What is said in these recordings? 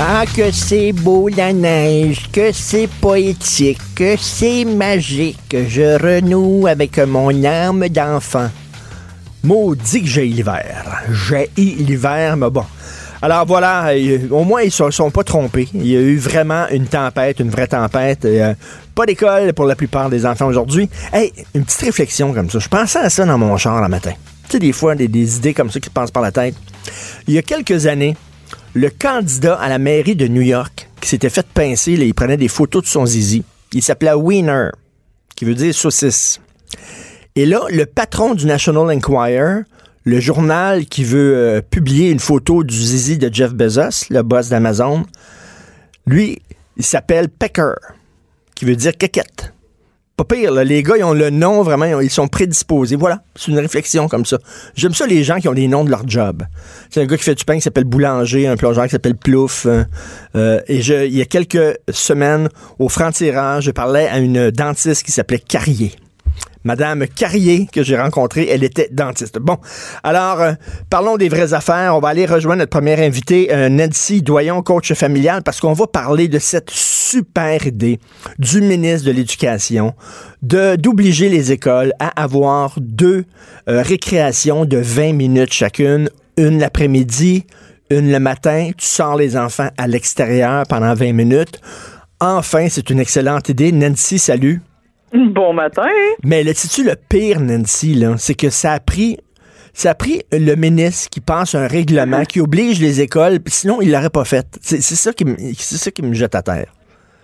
Ah, que c'est beau la neige, que c'est poétique, que c'est magique. Je renoue avec mon âme d'enfant. Maudit que j'ai l'hiver. J'ai l'hiver, mais bon. Alors voilà, euh, au moins ils ne sont pas trompés. Il y a eu vraiment une tempête, une vraie tempête. Euh, pas d'école pour la plupart des enfants aujourd'hui. Hey, une petite réflexion comme ça. Je pensais à ça dans mon char le matin. Tu sais, des fois, des, idées comme ça qui passent par la tête. Il y a quelques années, le candidat à la mairie de New York qui s'était fait pincer, là, il prenait des photos de son zizi. Il s'appelait Wiener, qui veut dire saucisse. Et là, le patron du National Enquirer, le journal qui veut euh, publier une photo du zizi de Jeff Bezos, le boss d'Amazon, lui, il s'appelle Pecker, qui veut dire quéquette. Pas pire, les gars, ils ont le nom, vraiment, ils ont- ils sont prédisposés. Voilà, c'est une réflexion comme ça. J'aime ça, les gens qui ont les noms de leur job. C'est un gars qui fait du pain qui s'appelle Boulanger, un plongeur qui s'appelle Plouf. euh, euh, et je, il y a quelques semaines, au franc-tirage, je parlais à une dentiste qui s'appelait Carrier. Madame Carrier, que j'ai rencontrée, elle était dentiste. Bon, alors, euh, parlons des vraies affaires. On va aller rejoindre notre première invitée, euh, Nancy Doyon, coach familial, parce qu'on va parler de cette super idée du ministre de l'Éducation d'obliger les écoles à avoir deux euh, récréations de 20 minutes chacune, une l'après-midi, une le matin. Tu sors les enfants à l'extérieur pendant 20 minutes. Enfin, c'est une excellente idée. Nancy, salut. Bon matin. Mais le tu le pire, Nancy, là, c'est que ça a pris. Ça a pris le ministre qui passe un règlement qui oblige les écoles, puis sinon il l'aurait pas fait. C'est c'est ça qui me, c'est ça qui me jette à terre.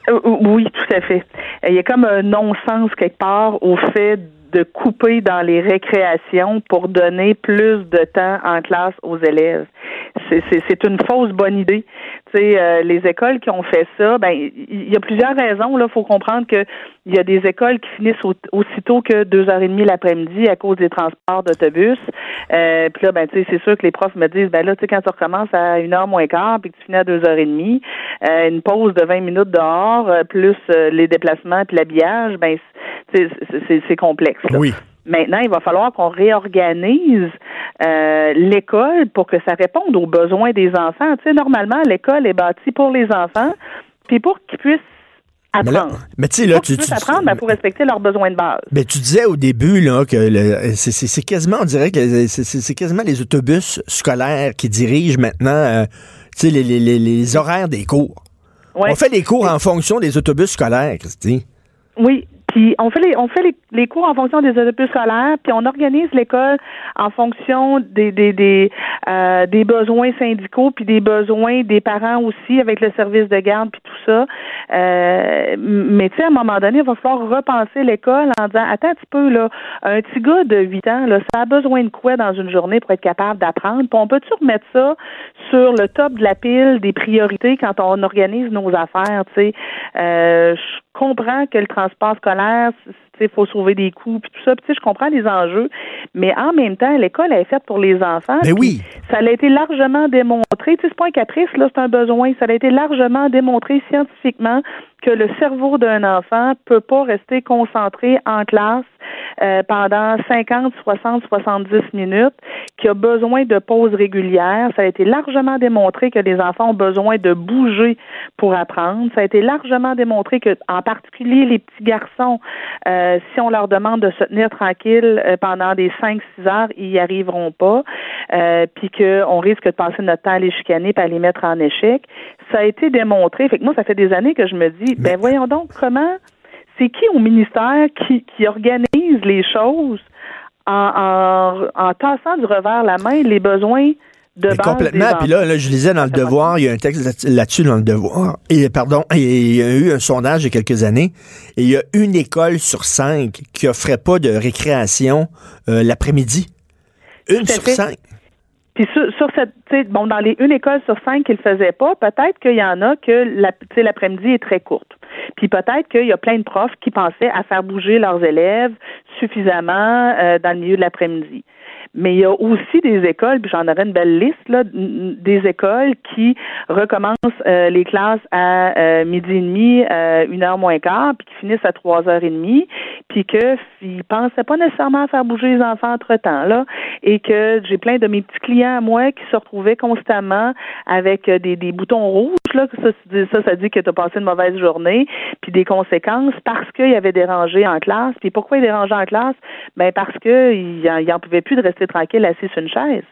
Euh, Oui, tout à fait. Euh, Il y a comme un non-sens quelque part au fait de couper dans les récréations pour donner plus de temps en classe aux élèves. C'est une fausse bonne idée. Sais, euh, les écoles qui ont fait ça, ben il y a plusieurs raisons. Là, faut comprendre que il y a des écoles qui finissent au- aussitôt que deux heures et demie l'après-midi à cause des transports d'autobus. Euh, puis là, ben tu sais, c'est sûr que les profs me disent, ben là, tu sais, quand tu recommences à une heure moins quart, puis que tu finis à deux heures et demie, euh, une pause de 20 minutes dehors, plus les déplacements puis l'habillage, ben c'est- c'est c'est- c'est complexe. Oui. Maintenant, il va falloir qu'on réorganise euh, l'école pour que ça réponde aux besoins des enfants. Tu sais, normalement, l'école est bâtie pour les enfants, puis pour qu'ils puissent Mais apprendre. mais tu sais, là, tu, tu, apprendre, ben, pour respecter leurs besoins de base. ben, tu disais au début là, que c'est- quasiment, on dirait que c'est- quasiment les autobus scolaires qui dirigent maintenant euh, tu sais, les, les, les, les horaires des cours. Ouais. On fait les cours en fonction des autobus scolaires, Christy. Oui. Puis on fait les on fait les, les cours en fonction des autobus scolaires, puis on organise l'école en fonction des des des, euh, des besoins syndicaux puis des besoins des parents aussi avec le service de garde puis tout ça. Euh, mais tu sais à un moment donné, il va falloir repenser l'école en disant attends un petit peu là, un petit gars de 8 ans là, ça a besoin de quoi dans une journée pour être capable d'apprendre? Puis on peut-tu remettre ça sur le top de la pile des priorités quand on organise nos affaires, tu sais? Euh, je comprends que le transport scolaire, il faut sauver des coûts puis tout ça. Puis, tu sais, je comprends les enjeux, mais en même temps, l'école est faite pour les enfants. Ben puis oui. Ça a été largement démontré. Tu sais, c'est pas un caprice, là, c'est un besoin. Ça a été largement démontré scientifiquement que le cerveau d'un enfant peut pas rester concentré en classe euh, pendant 50, 60, 70 minutes, qu'il a besoin de pauses régulières. Ça a été largement démontré que les enfants ont besoin de bouger pour apprendre. Ça a été largement démontré que, en particulier les petits garçons, euh, si on leur demande de se tenir tranquille euh, pendant des 5-6 heures, ils y arriveront pas, euh, puis qu'on risque de passer notre temps à les chicaner puis à les mettre en échec. Ça a été démontré. Fait que moi, ça fait des années que je me dis, ben voyons donc comment c'est qui au ministère qui, qui organise les choses en, en, en tassant du revers la main les besoins de base complètement. Puis là, là, je lisais dans le Devoir, il y a un texte là- là-dessus dans le Devoir. Et pardon, et il y a eu un sondage il y a quelques années. Et il y a une école sur cinq qui offrait pas de récréation euh, l'après-midi. Une sur fait. cinq. Puis sur, sur cette, bon, dans les une école sur cinq qui le faisaient pas, peut-être qu'il y en a que la, l'après-midi est très courte. Puis peut-être qu'il y a plein de profs qui pensaient à faire bouger leurs élèves suffisamment euh, dans le milieu de l'après-midi. Mais il y a aussi des écoles, puis j'en aurais une belle liste, là, des écoles qui recommencent euh, les classes à euh, midi et demi, euh, une heure moins quart, puis qui finissent à trois heures et demie, puis que ils pensaient pas nécessairement à faire bouger les enfants entre temps, là, et que j'ai plein de mes petits clients à moi qui se retrouvaient constamment avec euh, des, des boutons rouges, là, que ça, ça, ça dit que tu as passé une mauvaise journée, puis des conséquences parce qu'il y avait dérangé en classe. Puis pourquoi il dérangeait en classe? Ben parce que il en, pouvait plus de rester tranquille assis sur une chaise.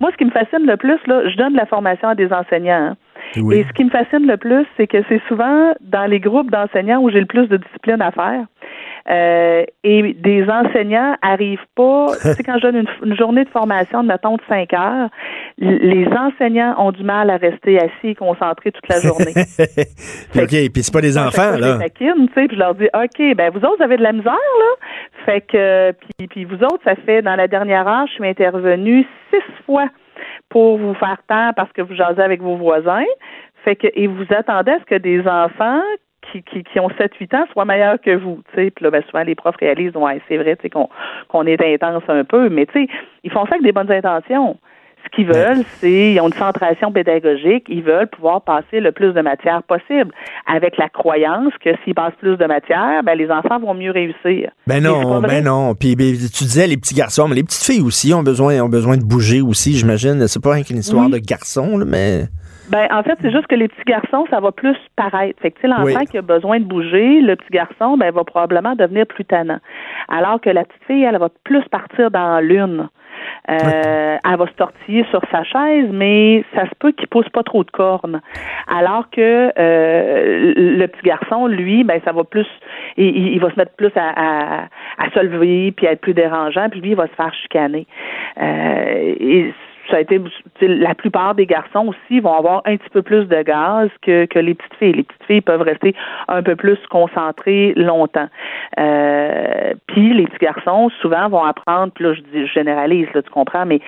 Moi, ce qui me fascine le plus, là, je donne de la formation à des enseignants. hein. Oui. Et ce qui me fascine le plus, c'est que c'est souvent dans les groupes d'enseignants où j'ai le plus de discipline à faire. Euh, et des enseignants arrivent pas. tu sais, quand je donne une, une journée de formation, de mettons de 5 heures, les enseignants ont du mal à rester assis et concentrés toute la journée. OK, puis c'est pas des enfants, là. les taquine, tu sais, puis je leur dis, OK, ben vous autres, vous avez de la misère, là. Fait que, puis, puis vous autres, ça fait, dans la dernière heure, je suis intervenue six fois pour vous faire taire parce que vous jasez avec vos voisins. Fait que, et vous attendez à ce que des enfants qui, qui, qui ont 7-8 ans soient meilleurs que vous. Puis là, ben, souvent, les profs réalisent, ouais, c'est vrai, qu'on qu'on est intense un peu, mais tu sais, ils font ça avec des bonnes intentions. Ce qu'ils veulent, c'est, ils ont une centration pédagogique, ils veulent pouvoir passer le plus de matière possible, avec la croyance que s'ils passent plus de matière, ben, les enfants vont mieux réussir. Ben non, ben non. Puis ben, tu disais les petits garçons, mais les petites filles aussi ont besoin, ont besoin de bouger aussi, j'imagine. C'est pas une histoire Oui. de garçons, là, mais. Ben, en fait, c'est juste que les petits garçons, ça va plus paraître. Fait que, tu sais, l'enfant Oui. qui a besoin de bouger, le petit garçon, ben, va probablement devenir plus tannant. Alors que la petite fille, elle va plus partir dans l'une. Euh, Elle va se tortiller sur sa chaise, mais ça se peut qu'il pousse pas trop de cornes. Alors que euh, le petit garçon, lui, ben ça va plus, il, il- il va se mettre plus à, à, à se lever puis à être plus dérangeant, puis lui, il va se faire chicaner. Euh, et ça a été la plupart des garçons aussi vont avoir un petit peu plus de gaz que, que les petites filles. Les petites filles peuvent rester un peu plus concentrées longtemps. Euh, puis les petits garçons souvent vont apprendre, puis là je dis je généralise, là, tu comprends, mais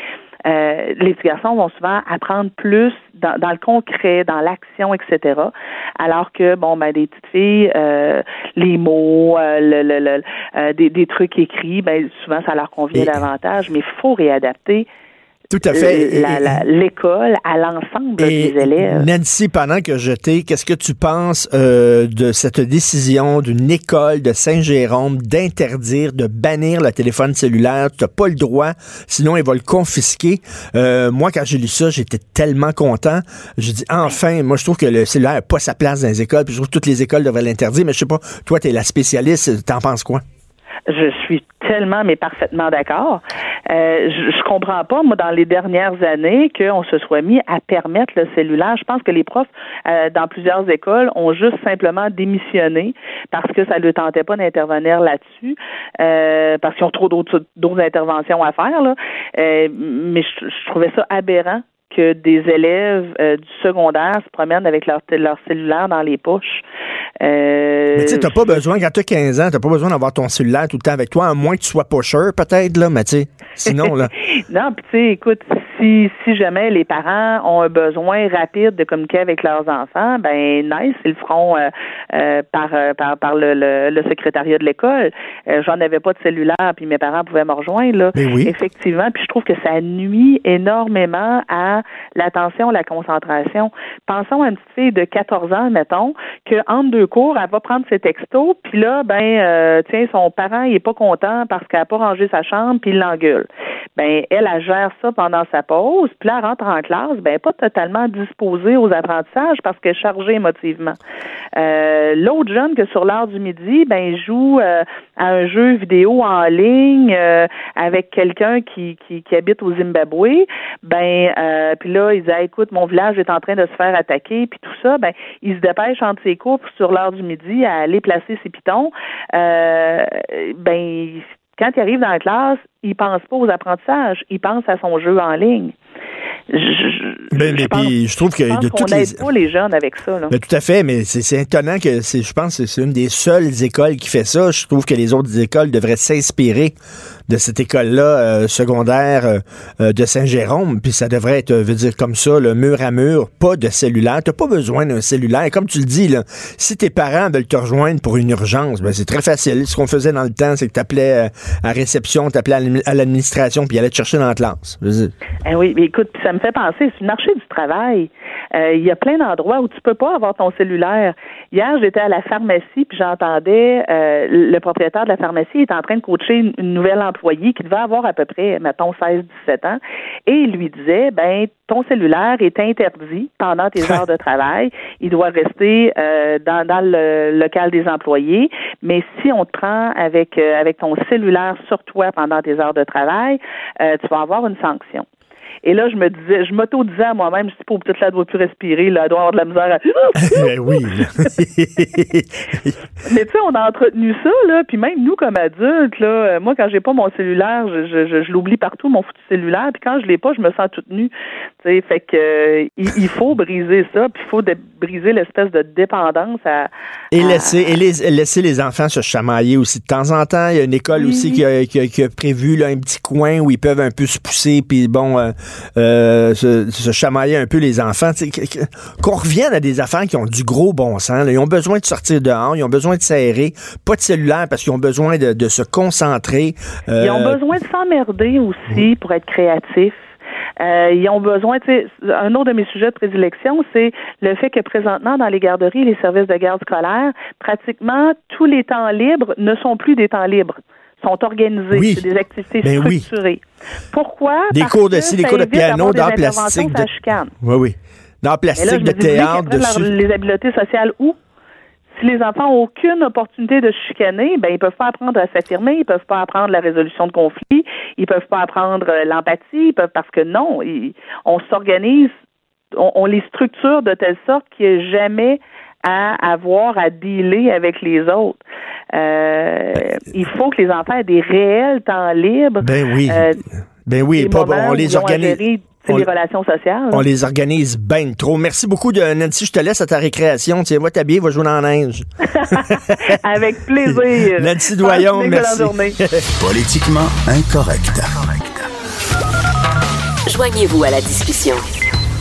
euh, les petits garçons vont souvent apprendre plus dans, dans le concret, dans l'action, etc. Alors que bon ben des petites filles, euh, les mots, euh, le, le, le- euh, des, des trucs écrits, ben souvent ça leur convient Et- davantage, mais il faut réadapter Tout à fait. l'école à l'ensemble des élèves. Nancy, pendant que je t'ai, qu'est-ce que tu penses euh, de cette décision d'une école de Saint-Jérôme d'interdire, de bannir le téléphone cellulaire? Tu n'as pas le droit, sinon ils vont le confisquer. Euh, moi, quand j'ai lu ça, j'étais tellement content. J'ai dit, enfin, moi je trouve que le cellulaire n'a pas sa place dans les écoles, puis je trouve que toutes les écoles devraient l'interdire, mais je sais pas, toi, tu es la spécialiste, t'en penses quoi? Je suis tellement, mais parfaitement d'accord. Euh, je, je comprends pas, moi, dans les dernières années, qu'on se soit mis à permettre le cellulaire. Je pense que les profs, euh, dans plusieurs écoles, ont juste simplement démissionné parce que ça ne leur tentait pas d'intervenir là-dessus, euh, parce qu'ils ont trop d'autres interventions à faire. Là. Euh, mais je, je trouvais ça aberrant que des élèves euh, du secondaire se promènent avec leur, leur cellulaire dans les poches. Euh, Mais tu sais, t'as pas besoin, quand t'as 15 ans, t'as pas besoin d'avoir ton cellulaire tout le temps avec toi, à moins que tu sois pusher, peut-être, là, mais tu sais, sinon, là. non, puis tu sais, écoute, si, si jamais les parents ont un besoin rapide de communiquer avec leurs enfants, ben nice, ils le feront euh, euh, par, euh, par par le, le, le secrétariat de l'école. Euh, J'en avais pas de cellulaire, puis mes parents pouvaient me rejoindre là. Mais oui. Effectivement, puis je trouve que ça nuit énormément à l'attention, la concentration. Pensons à une petite fille de 14 ans, mettons, que entre deux cours, elle va prendre ses textos, puis là, ben, euh, tiens, son parent, il est pas content parce qu'elle a pas rangé sa chambre, puis il l'engueule. Ben, elle, elle gère ça pendant sa pause, puis là, elle rentre en classe, ben, pas totalement disposée aux apprentissages parce qu'elle est chargée émotivement. Euh, L'autre jeune que sur l'heure du midi, ben, joue euh, à un jeu vidéo en ligne euh, avec quelqu'un qui, qui, habite au Zimbabwe, ben, puis là, il dit, Ah, écoute, mon village est en train de se faire attaquer, puis tout ça, ben, il se dépêche entre ses cours sur l'heure du midi à aller placer ses pitons. Ben, Quand il arrive dans la classe, il pense pas aux apprentissages, il pense à son jeu en ligne. Je, je, Ben, mais pense- puis, je trouve que je de toutes les. pas les jeunes avec ça. Là. Ben, tout à fait, mais c'est étonnant que je pense que c'est une des seules écoles qui fait ça. Je trouve que les autres écoles devraient s'inspirer de cette école-là euh, secondaire euh, euh, de Saint-Jérôme, puis ça devrait être, euh, veut dire comme ça, le mur à mur, pas de cellulaire. T'as pas besoin d'un cellulaire. Comme tu le dis, là, si tes parents veulent te rejoindre pour une urgence, ben c'est très facile. Ce qu'on faisait dans le temps, c'est que t'appelais euh, à réception, t'appelais à l'admi- à l'administration, puis allaient te chercher dans la classe. Eh oui, mais écoute, ça me fait penser, c'est le marché du travail. Il y a plein d'endroits où tu peux pas avoir ton cellulaire. Hier, j'étais à la pharmacie, puis j'entendais le propriétaire de la pharmacie est en train de coacher une, nouvelle employée qui devait avoir à peu près, mettons, 16-17 ans, et il lui disait, ben, ton cellulaire est interdit pendant tes heures de travail. Il doit rester euh, dans, dans le local des employés, mais si on te prend avec, euh, avec ton cellulaire sur toi pendant tes heures de travail, euh, tu vas avoir une sanction. Et là, je me disais, je m'auto-disais à moi-même, je dis, pauvre petite là, elle doit plus respirer, là, elle doit avoir de la misère à... ben oui. Mais tu sais, on a entretenu ça, là, puis même nous, comme adultes, là, euh, moi, quand j'ai pas mon cellulaire, je, je, je, je l'oublie partout, mon foutu cellulaire, puis quand je l'ai pas, je me sens toute nue. Tu sais, fait que euh, il, il faut briser ça, puis il faut briser l'espèce de dépendance à... Et à- laisser, et les- laisser les enfants se chamailler aussi de temps en temps. Il y a une école Oui. aussi qui a, qui a- qui a prévu là, un petit coin où ils peuvent un peu se pousser, puis bon, euh, euh, se, se chamailler un peu les enfants. Qu'on revienne à des affaires qui ont du gros bon sens. là. Ils ont besoin de sortir dehors, ils ont besoin de s'aérer, pas de cellulaire parce qu'ils ont besoin de, de se concentrer. Ils ont Euh, besoin de s'emmerder aussi pour être créatifs. Euh, ils ont besoin, tu sais, un autre de mes sujets de prédilection, c'est le fait que présentement, dans les garderies et les services de garde scolaire, pratiquement tous les temps libres ne sont plus des temps libres sont organisés. Oui. C'est des activités Ben oui. structurées. Pourquoi? Des Parce cours de que ci, des ça cours de piano, d'art plastique, de-. Oui, oui. Là, plastique, de théâtre, leur- les habiletés sociales où? Si les enfants n'ont aucune opportunité de chicaner, ben ils peuvent pas apprendre à s'affirmer, ils peuvent pas apprendre la résolution de conflits, ils peuvent pas apprendre euh, l'empathie, ils peuvent parce que non, ils- on s'organise, on, on les structure de telle sorte qu'il n'y ait jamais à avoir à dealer avec les autres. Euh, il faut que les enfants aient des réels temps libres. Ben oui. euh, ben oui, pas, moments on les organise. on- les relations sociales. On les organise bien trop. Merci beaucoup, de Nancy. Je te laisse à ta récréation. Tiens, va t'habiller, va jouer dans la neige. Avec plaisir. Nancy Doyon, Passe une excellente merci. journée. Politiquement incorrect. Joignez-vous à la discussion.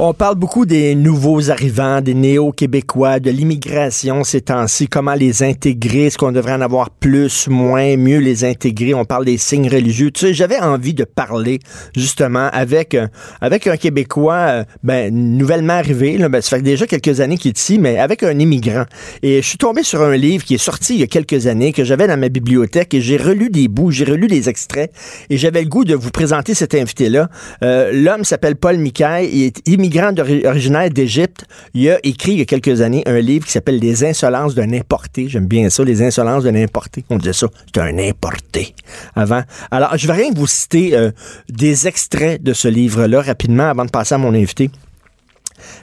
On parle beaucoup des nouveaux arrivants, des néo-québécois, de l'immigration ces temps-ci, comment les intégrer, est-ce qu'on devrait en avoir plus, moins, mieux les intégrer? On parle des signes religieux. Tu sais, j'avais envie de parler justement avec, un- avec un Québécois, euh, ben, nouvellement arrivé, là, ben, ça fait déjà quelques années qu'il est ici, mais avec un immigrant. Et je suis tombé sur un livre qui est sorti il y a quelques années, que j'avais dans ma bibliothèque, et j'ai relu des bouts, j'ai relu des extraits, et j'avais le goût de vous présenter cet invité-là. Euh, L'homme s'appelle Paul Micaille, il est immigrant d'ori- originaire d'Égypte. Il a écrit il y a quelques années un livre qui s'appelle Les insolences d'un importé. J'aime bien ça, les insolences d'un importé. On disait ça, c'est un importé avant. Alors, je vais rien vous citer euh, des extraits de ce livre-là rapidement avant de passer à mon invité.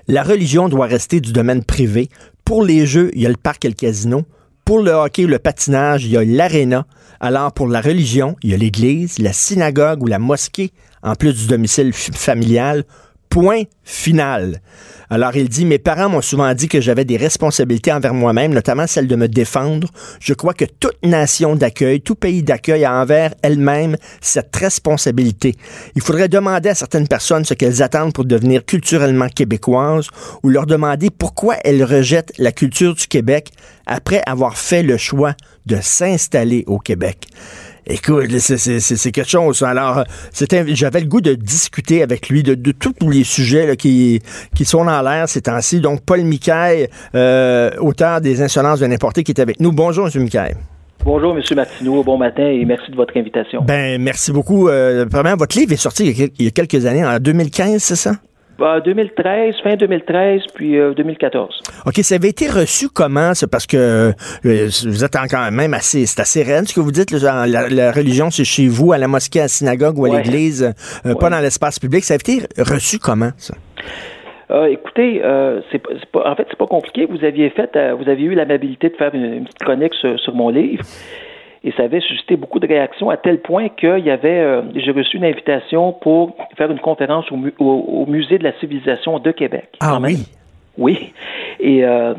La religion doit rester du domaine privé. Pour les jeux, il y a le parc et le casino. Pour le hockey ou le patinage, il y a l'aréna. Alors, pour la religion, il y a l'église, la synagogue ou la mosquée, en plus du domicile familial. Point final. Alors, il dit, mes parents m'ont souvent dit que j'avais des responsabilités envers moi-même, notamment celle de me défendre. Je crois que toute nation d'accueil, tout pays d'accueil a envers elle-même cette responsabilité. Il faudrait demander à certaines personnes ce qu'elles attendent pour devenir culturellement québécoises ou leur demander pourquoi elles rejettent la culture du Québec après avoir fait le choix de s'installer au Québec. Écoute, c'est- quelque chose. Alors, euh, j'avais le goût de discuter avec lui de, de tous les sujets là, qui, qui sont dans l'air ces temps-ci. Donc, Paul Micaille, euh, auteur des Insolences de n'importe qui est avec nous. Bonjour, M. Micaille. Bonjour, M. Martineau. Bon matin et merci de votre invitation. Ben, merci beaucoup. Euh, premièrement, votre livre est sorti il y a quelques années, en 2015, c'est ça? Bah, 2013, fin 2013, puis euh, 2014. OK, ça avait été reçu comment, ça? Parce que euh, vous êtes quand même assez, c'est assez raide, ce que vous dites. la, la religion, c'est chez vous, à la mosquée, à la synagogue ou à Ouais. l'église, euh, pas dans l'espace public. Ça a été reçu comment, ça? Euh, écoutez, euh, c'est pas, c'est en fait, c'est pas compliqué. Vous aviez fait, euh, vous aviez eu l'amabilité de faire une, une petite chronique sur, sur mon livre. Et ça avait suscité beaucoup de réactions à tel point qu'il y avait, euh, j'ai reçu une invitation pour faire une conférence au, mu- au- au Musée de la civilisation de Québec. Ah oui. Oui. Et, euh,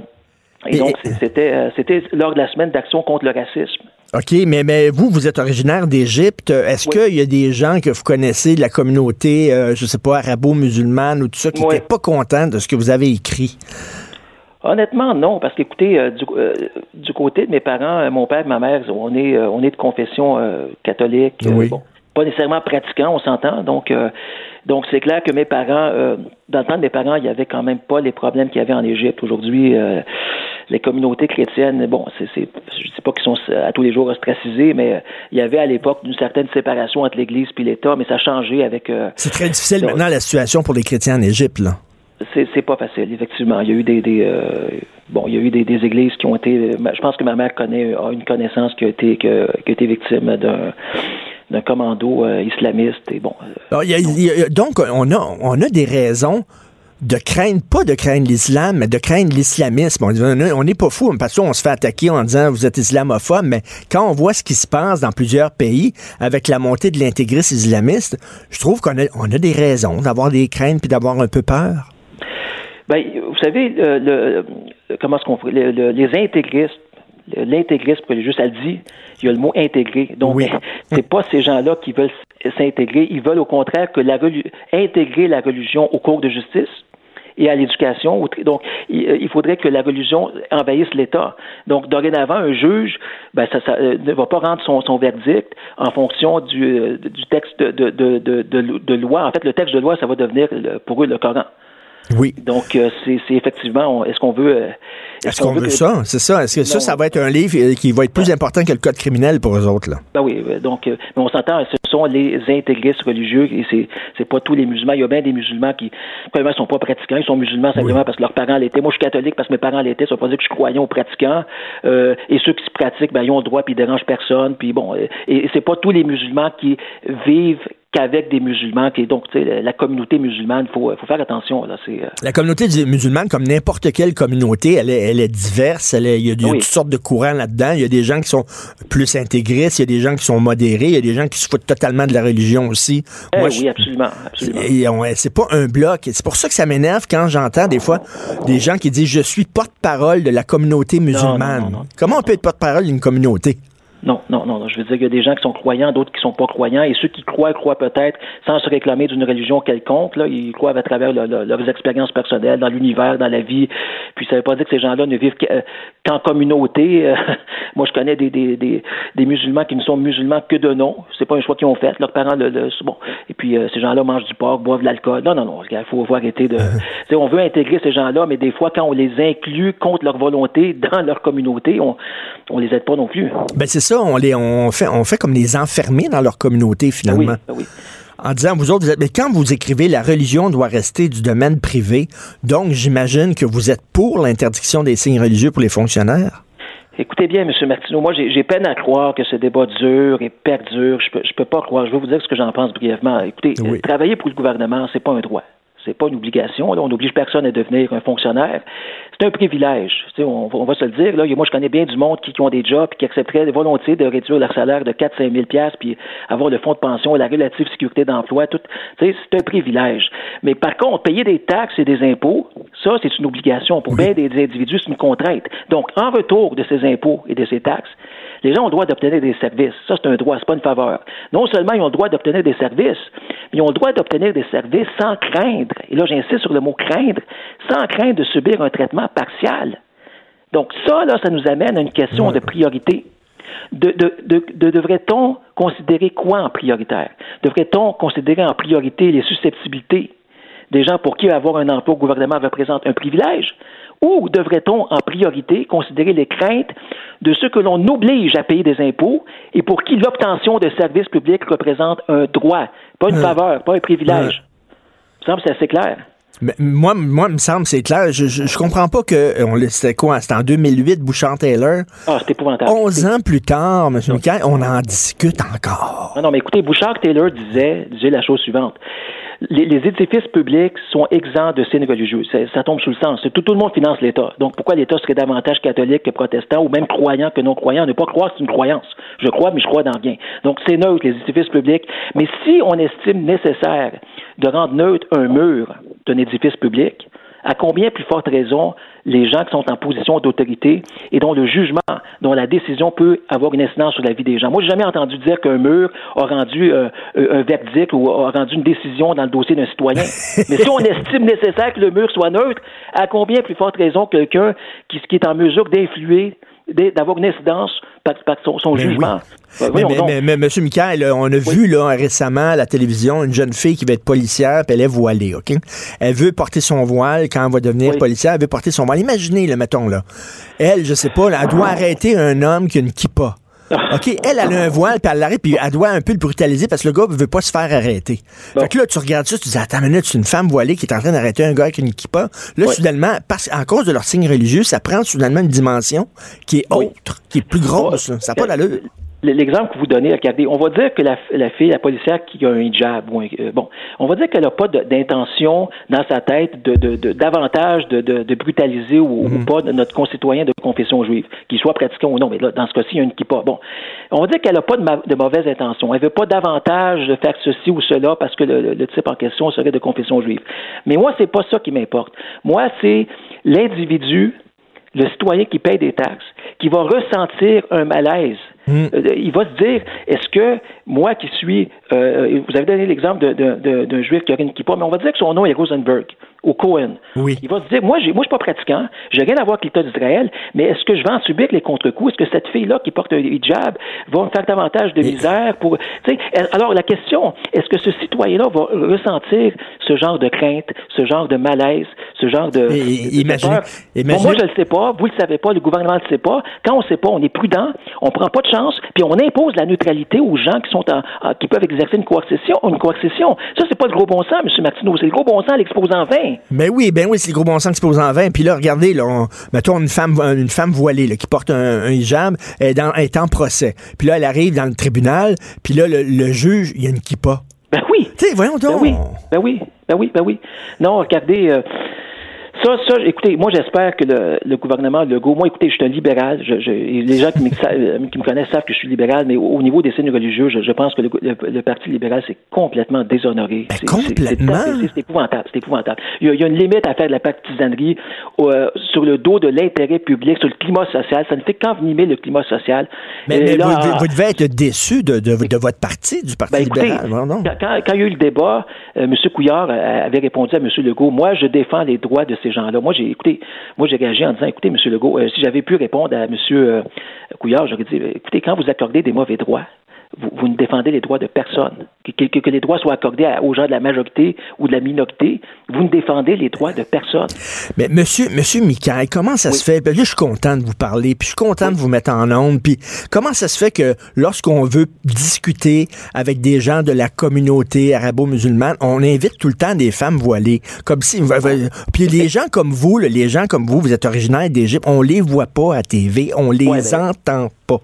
et Et- donc, c'était, euh, c'était lors de la semaine d'action contre le racisme. OK, mais, mais vous, vous êtes originaire d'Égypte. Est-ce Oui. qu'il y a des gens que vous connaissez de la communauté, euh, je sais pas, arabo-musulmane ou tout ça, qui Oui. n'étaient pas contents de ce que vous avez écrit? Honnêtement, non, parce qu'écoutez, euh, du, euh, du côté de mes parents, euh, mon père et ma mère, on est, euh, on est de confession catholique. Oui. bon, pas nécessairement pratiquant, on s'entend. Donc, donc c'est clair que mes parents, euh, dans le temps de mes parents, il n'y avait quand même pas les problèmes qu'il y avait en Égypte. Aujourd'hui, les communautés chrétiennes, bon, c'est, c'est, je ne dis pas qu'ils sont à tous les jours ostracisés, mais euh, il y avait à l'époque une certaine séparation entre l'Église et l'État, mais ça a changé avec. euh, C'est très difficile Donc- maintenant la situation pour les chrétiens en Égypte, là. C'est, pas facile, effectivement. Il y a eu des, euh, bon, il y a eu des, églises qui ont été. Je pense que ma mère connaît a une connaissance qui a été qui a, été victime d'un commando euh, islamiste et bon. euh, donc, on a, on a des raisons de craindre, pas de craindre l'islam, mais de craindre l'islamisme. On n'est pas fou, parce qu'on se fait attaquer en disant vous êtes islamophobe, mais quand on voit ce qui se passe dans plusieurs pays avec la montée de l'intégrisme islamiste, je trouve qu'on a, on a des raisons d'avoir des craintes puis d'avoir un peu peur. Ben, vous savez, le, le- comment est-ce qu'on le- le- les intégristes, l'intégrisme religieux, ça le dit, il y a le mot intégré. Donc, Oui. c'est pas ces gens-là qui veulent s'intégrer, ils veulent au contraire que la intégrer la religion au cours de justice et à l'éducation. Donc, il, euh, il faudrait que la religion envahisse l'État. Donc, dorénavant, un juge ben, ça, ça, euh, ne va pas rendre son, son verdict en fonction du, euh, du texte de, de, de, de, de- de loi. En fait, le texte de loi, ça va devenir pour eux le Coran. Oui. Donc, euh, c'est effectivement, est-ce qu'on veut... euh, Est-ce qu'on veut que- ça? C'est ça. Est-ce que ça, Non. ça va être un livre euh, qui va être plus important que le code criminel pour eux autres, là? Ben oui, donc, euh, mais on s'entend, ce sont les intégristes religieux et c'est c'est pas tous les musulmans. Il y a bien des musulmans qui, premièrement, sont pas pratiquants, ils sont musulmans simplement parce que leurs parents l'étaient. Moi, je suis catholique parce que mes parents l'étaient. Ça veut pas dire que je suis croyant ou pratiquant. Et ceux qui se pratiquent, ben, ils ont le droit puis ils dérangent personne. Puis bon, et, et c'est pas tous les musulmans qui vivent qu'avec des musulmans. Donc, la- communauté musulmane, il faut, faut faire attention. Là, euh, La communauté musulmane, comme n'importe quelle communauté, elle est, elle est diverse. Il y a, il y a Oui. toutes sortes de courants là-dedans. Il y a des gens qui sont plus intégristes, il y a des gens qui sont modérés, il y a des gens qui se foutent totalement de la religion aussi. eh Moi, oui, je- absolument, on- c'est pas un bloc. C'est pour ça que ça m'énerve quand j'entends des fois des gens qui disent je suis porte-parole de la communauté musulmane. Comment on peut être porte-parole d'une communauté? Non, non, non, non. Je veux dire qu'il y a des gens qui sont croyants, d'autres qui sont pas croyants, et ceux qui croient, croient peut-être sans se réclamer d'une religion quelconque. Là, ils croient à travers le- le- leurs expériences personnelles, dans l'univers, dans la vie. Puis ça veut pas dire que ces gens-là ne vivent euh, qu'en communauté. Euh, Moi, je connais des, des, des, des musulmans qui ne sont musulmans que de nom. C'est pas un choix qu'ils ont fait. Leurs parents, le, le- bon. Et puis euh, ces gens-là mangent du porc, boivent de l'alcool. Non, non, non. Il faut, faut arrêter de. On veut intégrer ces gens-là, mais des fois, quand on les inclut contre leur volonté dans leur communauté, on, on les aide pas non plus. Ben c'est ça, on les on fait on fait comme les enfermer dans leur communauté finalement. ben oui. En disant vous autres, vous êtes, mais quand vous écrivez la religion doit rester du domaine privé, donc j'imagine que vous êtes pour l'interdiction des signes religieux pour les fonctionnaires? Écoutez bien, M. Martineau, moi j'ai peine à croire que ce débat dure et perdure. Je peux, je peux pas croire. Je vais vous dire ce que j'en pense brièvement. Écoutez, Oui. travailler pour le gouvernement, c'est pas un droit. C'est pas une obligation. Là. On n'oblige personne à devenir un fonctionnaire. C'est un privilège. Tu sais, on, va- on va se le dire. Là. Moi, je connais bien du monde qui, qui ont des jobs et qui accepteraient volontiers de réduire leur salaire de 4-5 000 piastres, puis avoir le fonds de pension, la relative sécurité d'emploi. Tout. Tu sais, c'est un privilège. Mais par contre, payer des taxes et des impôts, ça, c'est une obligation. Pour bien des individus, c'est une contrainte. Donc, en retour de ces impôts et de ces taxes, les gens ont le droit d'obtenir des services. Ça, c'est un droit, c'est pas une faveur. Non seulement ils ont le droit d'obtenir des services, mais ils ont le droit d'obtenir des services sans craindre, et là j'insiste sur le mot craindre, sans craindre de subir un traitement partial. Donc ça, là, ça nous amène à une question de priorité. De, de, de, de- devrait-on considérer quoi en prioritaire? Devrait-on considérer en priorité les susceptibilités des gens pour qui avoir un emploi au gouvernement représente un privilège? Ou devrait-on en priorité considérer les craintes de ceux que l'on oblige à payer des impôts et pour qui l'obtention de services publics représente un droit, pas une Ouais. faveur, pas un privilège? Il me semble que c'est assez clair. Moi, moi, il me semble, c'est clair. Je, je, je comprends pas que. euh, on C'était quoi? C'était en 2008, Bouchard-Taylor. Ah, c'est épouvantable. 11 ans plus tard, M. Michael, on en discute encore. Non, non, mais écoutez, Bouchard Taylor disait, disait la chose suivante. Les, édifices publics sont exempts de signes religieux. Ça, tombe sous le sens. Tout, tout le monde finance l'État. Donc, pourquoi l'État serait davantage catholique que protestant ou même croyant que non croyant? Ne pas croire, c'est une croyance. Je crois, mais je crois dans rien. Donc, c'est neutre, les édifices publics. Mais si on estime nécessaire de rendre neutre un mur d'un édifice public, à combien plus forte raison les gens qui sont en position d'autorité et dont le jugement, dont la décision peut avoir une incidence sur la vie des gens. Moi, j'ai jamais entendu dire qu'un mur a rendu euh, un verdict ou a rendu une décision dans le dossier d'un citoyen. Mais si on estime nécessaire que le mur soit neutre, à combien plus forte raison quelqu'un qui, qui est en mesure d'influer d'avoir une incidence par, son, jugement? mais, mais, mais, M. Michael, on a vu là, récemment à la télévision une jeune fille qui va être policière, puis elle est voilée, OK? Elle veut porter son voile quand elle va devenir policière, elle veut porter son voile. Imaginez, le mettons, là. Elle, je sais pas, elle doit arrêter un homme qui a une kippa. OK, elle, elle a un voile, puis elle l'arrête, puis elle doit un peu le brutaliser parce que le gars ne veut pas se faire arrêter. Fait que là, tu regardes ça, tu dis, attends une minute, c'est une femme voilée qui est en train d'arrêter un gars avec une kippa. Là, soudainement, parce, en cause de leur signe religieux, ça prend soudainement une dimension qui est autre, qui est plus grosse. Ça n'a pas d'allure l'exemple que vous donnez, regardez, on va dire que la, fille, la policière qui a un hijab, euh, bon, on va dire qu'elle n'a pas d'intention dans sa tête de, davantage de, brutaliser ou, mhm. pas notre concitoyen de confession juive, qu'il soit pratiquant ou non, mais là, dans ce cas-ci, il y a une kippa. Bon, on va dire qu'elle n'a pas de, mauvaise intention. Elle ne veut pas davantage faire ceci ou cela parce que le, type en question serait de confession juive. Mais moi, c'est pas ça qui m'importe. Moi, c'est l'individu, le citoyen qui paye des taxes, qui va ressentir un malaise Hmm. Euh, il va se dire, est-ce que moi qui suis, euh, vous avez donné l'exemple d'un juif qui a une kippa, mais on va dire que son nom est Rosenberg ou Cohen. Oui. Il va se dire, moi, moi, je suis pas pratiquant, j'ai rien à voir avec l'État d'Israël, mais est-ce que je vais en subir les contre-coups? Est-ce que cette fille-là qui porte un hijab va me faire davantage de misère pour, alors la question, est-ce que ce citoyen-là va ressentir ce genre de crainte, ce genre de malaise, ce genre de, imaginez, moi, je le sais pas, vous le savez pas, le gouvernement le sait pas. Quand on sait pas, on est prudent, on prend pas de puis on impose la neutralité aux gens qui sont en, qui peuvent exercer une coercition, une coercition. Ça, c'est pas le gros bon sens, M. Martineau, c'est le gros bon sens à l'exposant 20. Ben oui, ben oui, c'est le gros bon sens l'exposant 20. Puis là, regardez, là, mettons une femme, une femme voilée là, qui porte un, hijab, elle est, dans, est, en procès. Puis là, elle arrive dans le tribunal, puis là, le, juge, il y a une kippa. Ben oui. Tu sais, voyons donc. Ben oui, ben oui, ben oui, ben oui. Non, regardez, euh, ça, ça, écoutez, moi j'espère que le, le, gouvernement Legault, moi écoutez, je suis un libéral, je, je, les gens qui me, qui me, connaissent savent que je suis libéral, mais au, niveau des signes religieux, je, je pense que le, le, Parti libéral s'est complètement déshonoré. Ben, complètement? C'est épouvantable, c'est épouvantable. Il y, a, il y, a, une limite à faire de la partisanerie euh, sur le dos de l'intérêt public, sur le climat social. Ça ne fait qu'envenimer le climat social. Mais, mais là, vous, vous, devez être déçu de, de, de, votre parti, du Parti ben, libéral. non? Quand, quand, il y a eu le débat, euh, M. Couillard avait répondu à M. Legault, moi je défends les droits de ces Moi, j'ai écouté, moi, j'ai réagi en disant, écoutez, M. Legault, euh, si j'avais pu répondre à M. Euh, Couillard, j'aurais dit, écoutez, quand vous accordez des mauvais droits, vous, ne défendez les droits de personne. Que, les droits soient accordés aux gens de la majorité ou de la minorité, vous ne défendez les droits de personne. Mais monsieur, monsieur Michael, comment ça se fait? Ben, là, je suis content de vous parler, puis je suis content de vous mettre en onde, puis comment ça se fait que lorsqu'on veut discuter avec des gens de la communauté arabo-musulmane, on invite tout le temps des femmes voilées, comme si... Puis les gens comme vous, les gens comme vous, vous êtes originaires d'Égypte, on les voit pas à TV, on les ben, entend pas.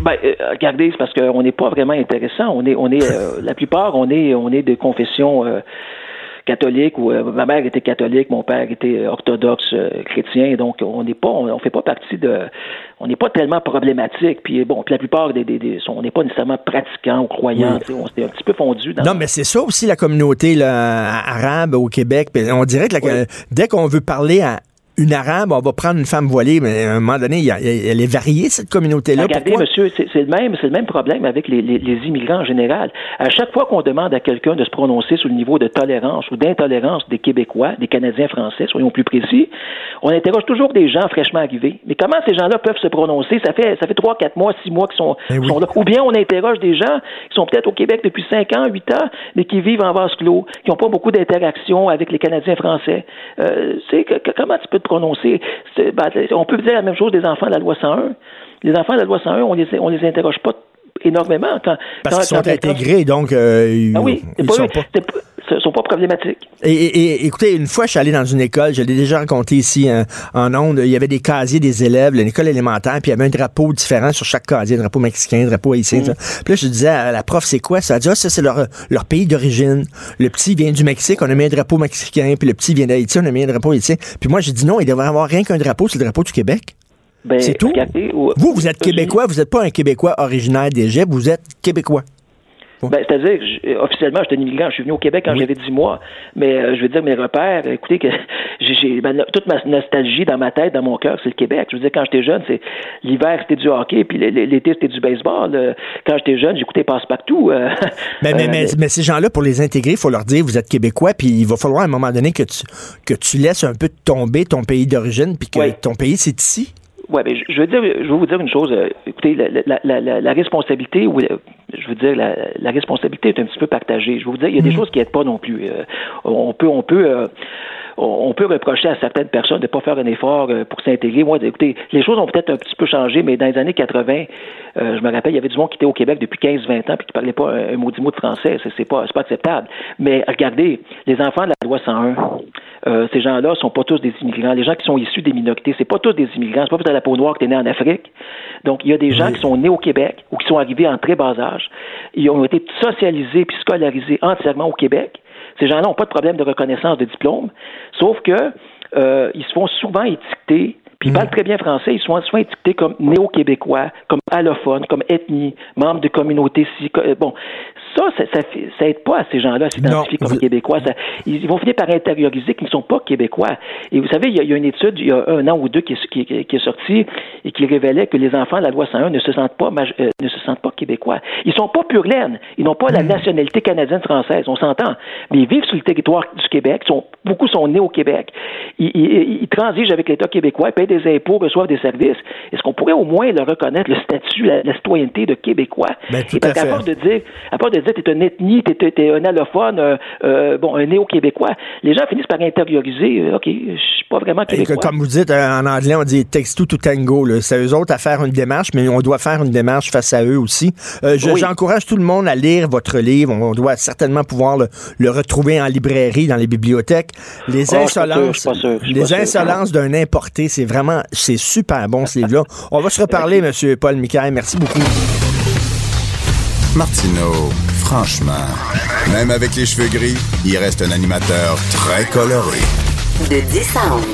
Ben, euh, regardez, c'est parce qu'on n'est pas vraiment intéressant. On est, on est, euh, la plupart, on est, on est de confession euh, catholique. Ou ma mère était catholique, mon père était orthodoxe chrétien. Donc, on n'est pas, on, fait pas partie de, on n'est pas tellement problématique. Puis bon, puis la plupart des, des, on n'est pas nécessairement pratiquants ou croyants. On s'est un petit peu fondu. Dans non, mais c'est ça aussi la communauté là, arabe au Québec. On dirait que dès qu'on veut parler à une arabe, on va prendre une femme voilée, mais à un moment donné, elle est variée, cette communauté-là. Regardez, monsieur, c'est le même, c'est le même problème avec les, immigrants en général. À chaque fois qu'on demande à quelqu'un de se prononcer sur le niveau de tolérance ou d'intolérance des Québécois, des Canadiens français, soyons plus précis, on interroge toujours des gens fraîchement arrivés. Mais comment ces gens-là peuvent se prononcer? Ça fait, ça fait trois, quatre mois, six mois qu'ils sont, ben là. Ou bien on interroge des gens qui sont peut-être au Québec depuis cinq ans, huit ans, mais qui vivent en vase clos, qui n'ont pas beaucoup d'interaction avec les Canadiens français. Euh, comment tu peux te Ben, on peut dire la même chose des enfants de la loi 101. Les enfants de la loi 101, on les, on les interroge pas énormément quand, parce qu'ils sont intégrés, donc euh, ah oui, ils pas, sont pas sont pas problématiques. Et, écoutez, une fois, je suis allé dans une école, je l'ai déjà raconté ici hein, en ondes, il y avait des casiers des élèves, l'école élémentaire, puis il y avait un drapeau différent sur chaque casier, un drapeau mexicain, un drapeau haïtien. Puis là, je disais à la prof, c'est quoi ça? Elle dit, ah, ça, c'est leur, leur pays d'origine. Le petit vient du Mexique, on a mis un drapeau mexicain, puis le petit vient d'Haïti, on a mis un drapeau haïtien. Puis moi, j'ai dit non, il devrait avoir rien qu'un drapeau, c'est le drapeau du Québec. Ben, c'est tout. vous, vous êtes québécois, vous n'êtes pas un Québécois originaire d'Égypte, vous êtes québécois. Ben, C'est-à-dire, officiellement, j'étais un immigrant. Je suis venu au Québec quand j'avais 10 mois. Mais euh, je veux dire, mes repères, écoutez, que j'ai ben, toute ma nostalgie dans ma tête, dans mon cœur, c'est le Québec. Je veux dire, quand j'étais jeune, c'est l'hiver, c'était du hockey, puis l'été, c'était du baseball. Quand j'étais jeune, j'écoutais Passe-Partout. Euh, mais, mais, euh, mais, ces gens-là, pour les intégrer, il faut leur dire, vous êtes Québécois, puis il va falloir à un moment donné que tu, que tu laisses un peu tomber ton pays d'origine, puis que ton pays, c'est ici? Oui, mais je veux dire, je veux vous dire une chose. Euh, écoutez, la, la, la, la responsabilité, ou je veux dire, la, responsabilité est un petit peu partagée. Je veux vous dire, il y a des mm. choses qui n'aident pas non plus. Euh, on peut, on peut, euh, on peut reprocher à certaines personnes de ne pas faire un effort pour s'intégrer. Moi, écoutez, les choses ont peut-être un petit peu changé, mais dans les années 80, je me rappelle, il y avait du monde qui était au Québec depuis 15-20 ans puis qui parlait pas un, maudit mot de français. C'est pas, pas acceptable. Mais regardez, les enfants de la loi 101, euh, ces gens-là sont pas tous des immigrants. Les gens qui sont issus des minorités, c'est pas tous des immigrants. C'est pas que la peau noire que tu es né en Afrique. Donc, il y a des gens qui sont nés au Québec ou qui sont arrivés en très bas âge. Ils ont été socialisés puis scolarisés entièrement au Québec. Ces gens-là n'ont pas de problème de reconnaissance de diplôme, sauf que euh, ils se font souvent étiqueter puis ils mm. parlent très bien français, ils sont souvent étiquetés comme néo-québécois, comme allophones, comme ethnie, membres de communautés. Euh, bon, ça, ça, ça, aide pas à ces gens-là à s'identifier comme québécois. ils vont finir par intérioriser qu'ils ne sont pas québécois. Et vous savez, il y, a, une étude il y a un an ou deux qui est, qui, qui est sortie et qui révélait que les enfants de la loi 101 ne se sentent pas euh, ne se sentent pas québécois. Ils sont pas pur laine. Ils n'ont pas la mm. nationalité canadienne française. On s'entend. Mais ils vivent sur le territoire du Québec. Sont, beaucoup sont nés au Québec. Ils, ils, ils transigent avec l'État québécois. Ils des impôts, reçoivent des services. Est-ce qu'on pourrait au moins leur reconnaître le statut, la, citoyenneté de Québécois? Ben, tout à, part de dire, à part de dire, t'es une ethnie, t'es, es un allophone, euh, euh, bon, un néo-québécois, les gens finissent par intérioriser, euh, OK, je suis pas vraiment québécois. comme vous dites en anglais, on dit text to tango, c'est eux autres à faire une démarche, mais on doit faire une démarche face à eux aussi. J'encourage tout le monde à lire votre livre. On doit certainement pouvoir le, retrouver en librairie, dans les bibliothèques. Les ah, insolences, les insolences d'un importé, c'est vraiment c'est super bon, ce livre-là. On va se reparler, M. Paul Michael. Merci beaucoup. Martineau, franchement, même avec les cheveux gris, il reste un animateur très coloré. De 10 à 11.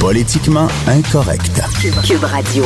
Politiquement incorrect. Cube Radio.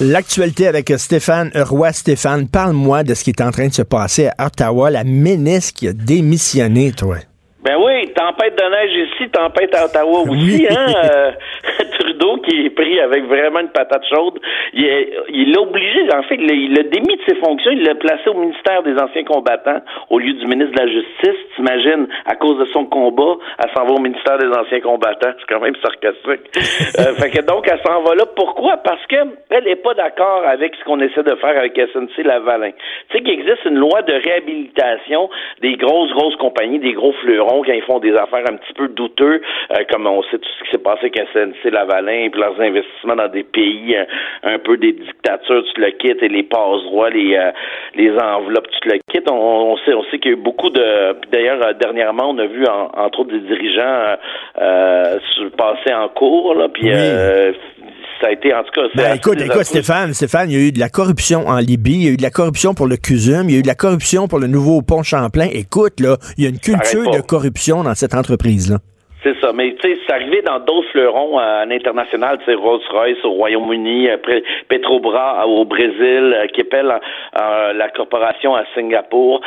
L'actualité avec Stéphane Roy. Stéphane, parle-moi de ce qui est en train de se passer à Ottawa. La ministre qui a démissionné, toi. Ben oui, tempête de neige ici, tempête à Ottawa aussi, hein. Euh, Trudeau qui est pris avec vraiment une patate chaude, il l'a obligé, en fait, il l'a démis de ses fonctions, il l'a placé au ministère des anciens combattants au lieu du ministre de la Justice. T'imagines, à cause de son combat, elle s'en va au ministère des anciens combattants. C'est quand même sarcastique. euh, fait que donc, elle s'en va là. Pourquoi? Parce que elle n'est pas d'accord avec ce qu'on essaie de faire avec SNC Lavalin. Tu sais qu'il existe une loi de réhabilitation des grosses, grosses compagnies, des gros fleurons quand ils font des affaires un petit peu douteux, euh, comme on sait tout ce qui s'est passé avec SNC Lavalin, puis leurs investissements dans des pays euh, un peu des dictatures, tu le quittes, et les passe-droits, les, euh, les enveloppes, tu te le quittes. On, sait, on sait qu'il y a eu beaucoup de... D'ailleurs, dernièrement, on a vu, entre autres, des dirigeants passer en cours, là, puis ça a été, en tout cas... Ben, écoute, écoute, Stéphane, Stéphane, il y a eu de la corruption en Libye, il y a eu de la corruption pour le CUSUM, il y a eu de la corruption pour le nouveau pont Champlain. Écoute, là, il y a une culture de corruption dans cette entreprise-là. C'est ça, mais tu sais, c'est arrivé dans d'autres fleurons euh, à l'international, tu sais, Rolls-Royce au Royaume-Uni, Petrobras euh, au Brésil, euh, Keppel, la corporation à Singapour.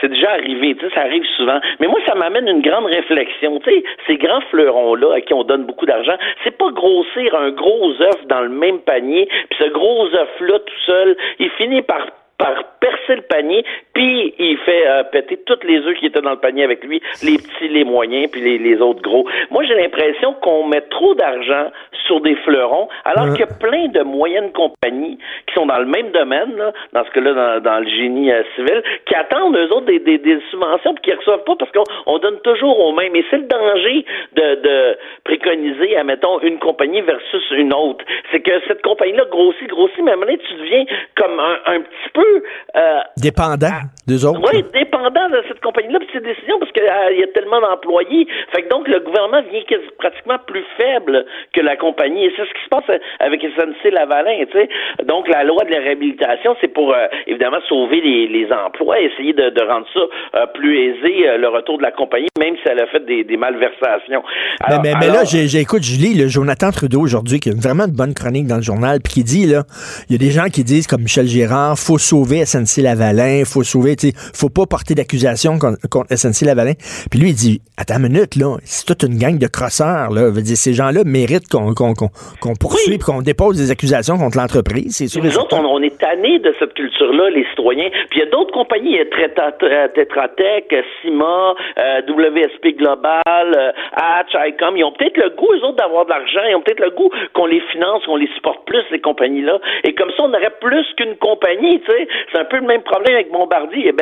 c'est déjà arrivé, tu sais, ça arrive souvent. Mais moi, ça m'amène une grande réflexion. Tu sais, ces grands fleurons-là à qui on donne beaucoup d'argent, c'est pas grossir un gros œuf dans le même panier, puis ce gros œuf-là tout seul, il finit par par percer le panier, puis il fait euh, péter toutes les œufs qui étaient dans le panier avec lui, les petits, les moyens, puis les, les autres gros. Moi, j'ai l'impression qu'on met trop d'argent sur des fleurons, alors qu'il y a plein de moyennes compagnies qui sont dans le même domaine, là, dans ce cas-là, dans, dans, le génie euh, civil, qui attendent eux autres des, des, des subventions puis qui ne reçoivent pas parce qu'on on donne toujours au même. Et c'est le danger de, de préconiser, admettons, une compagnie versus une autre. C'est que cette compagnie-là grossit, grossit, mais à un moment donné, tu deviens comme un, un petit peu euh, Euh, Dépendant d'eux autres. oui, dépendant de cette compagnie-là, puis ses décisions, parce qu'il y a tellement d'employés. Fait que donc, le gouvernement vient pratiquement plus faible que la compagnie. Et c'est ce qui se passe avec SNC Lavalin, tu sais. Donc, la loi de la réhabilitation, c'est pour, euh, évidemment, sauver les, les emplois, essayer de, de rendre ça euh, plus aisé, euh, le retour de la compagnie, même si elle a fait des, des malversations. Mais, Alors- mais, mais alors- là, j'écoute, je lis le Jonathan Trudeau aujourd'hui, qui a vraiment de bonne chronique dans le journal, puis qui dit, là, il y a des gens qui disent, comme Michel Girard, faut sauver SNC-Lavalin, faut sauver, tu sais, faut pas porter d'accusation contre, contre SNC-Lavalin. Puis lui, il dit, attends une minute, là, c'est toute une gang de crosseurs, là. Veut dire, ces gens-là méritent qu'on qu'on qu'on poursuive, Oui. qu'on dépose des accusations contre l'entreprise, c'est sûr. Nous autres, on, on est tannés de cette culture-là, les citoyens. Puis il y a d'autres compagnies, il y a Treta- euh, euh, CIMA, euh, WSP Global, euh, Hatch, ICOM. Ils ont peut-être le goût, eux autres, d'avoir de l'argent. Ils ont peut-être le goût qu'on les finance, qu'on les supporte plus, ces compagnies-là. Et comme ça, on aurait plus qu'une compagnie, tu sais. C'est un peu le même problème avec Bombardier. Il y a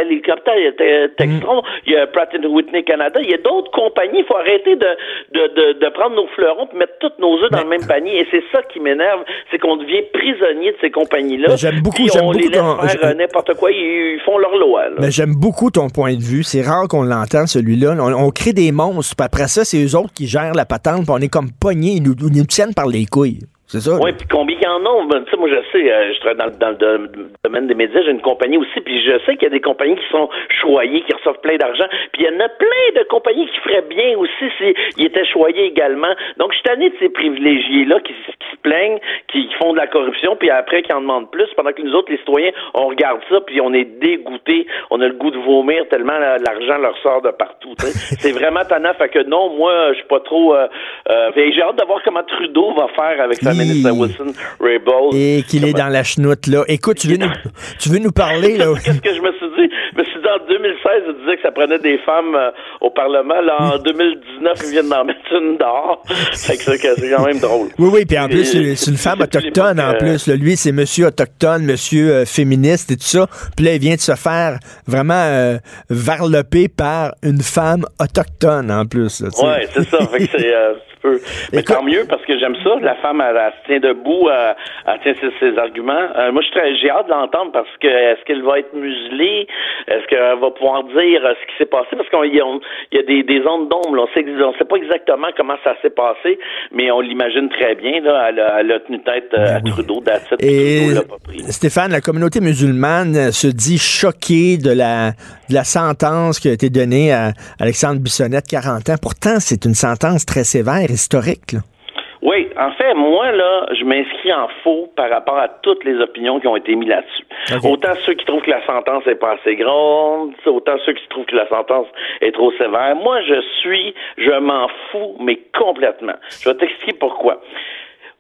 Te- Textron, il y a Pratt Whitney Canada. Il y a d'autres compagnies. Il faut arrêter de, de, de, de prendre nos fleurons et mettre tous nos œufs dans le même panier. Et c'est ça qui m'énerve, c'est qu'on devient prisonnier de ces compagnies-là. J'aime beaucoup- j'aime les beaucoup laisse ton- faire euh, n'importe quoi. Ils, font leur loi. là. Mais j'aime beaucoup ton point de vue. C'est rare qu'on l'entende, celui-là. On, on crée des monstres, puis après ça, c'est eux autres qui gèrent la patente, puis on est comme pognés, ils nous, ils nous tiennent par les couilles. C'est ça? Oui, puis combien il y en a? Ben, tu sais, moi, je sais, euh, je travaille dans, le- dans le dom- domaine des médias, j'ai une compagnie aussi, puis je sais qu'il y a des compagnies qui sont choyées, qui reçoivent plein d'argent, puis il y en a plein de compagnies qui feraient bien aussi s'ils étaient choyés également. Donc, je suis tanné de ces privilégiés-là qui, se plaignent, qui font de la corruption, puis après, qui en demandent plus, pendant que nous autres, les citoyens, on regarde ça, puis on est dégoûtés, on a le goût de vomir tellement la- l'argent leur sort de partout. C'est vraiment tannant, fait que non, moi, je suis pas trop... Euh, euh, j'ai hâte de voir comment Trudeau va faire avec sa. Ministre Wilson Raybould. Et qu'il est dans la chenoute, là. Écoute, tu veux nous, tu veux nous parler, là? Qu'est-ce que je me suis dit? Je me suis dit en 2016, je disais que ça prenait des femmes euh, au Parlement. Là, en 2019, ils viennent d'en mettre une dehors. Fait que c'est quand même drôle. Oui, oui, puis en plus, c'est une femme autochtone, en euh, plus. là. Lui, c'est monsieur autochtone, monsieur euh, féministe et tout ça. Puis là, il vient de se faire vraiment euh, varloper par une femme autochtone, en plus. Ouais, c'est ça. Fait que c'est peu. Mais Écoute- tant mieux parce que j'aime ça. La femme, elle, elle se tient debout, elle, elle tient ses, ses arguments. Euh, moi, je suis très- j'ai hâte de l'entendre parce que est-ce qu'elle va être muselée? Est-ce qu'elle va pouvoir dire euh, ce qui s'est passé? Parce qu'il y a, des, des ondes d'ombre. On sait, on sait pas exactement comment ça s'est passé, mais on l'imagine très bien. Là, elle, a, elle a tenu tête euh, à Trudeau. puis Et Trudeau l'a pas pris. Stéphane, la communauté musulmane se dit choquée de la, de la sentence qui a été donnée à Alexandre Bissonnette, 40 ans. Pourtant, c'est une sentence très sévère, historique. là. Oui, en fait, moi, là, je m'inscris en faux par rapport à toutes les opinions qui ont été mises là-dessus. Autant ceux qui trouvent que la sentence est pas assez grande, autant ceux qui trouvent que la sentence est trop sévère. Moi, je suis, je m'en fous, mais complètement. Je vais t'expliquer pourquoi.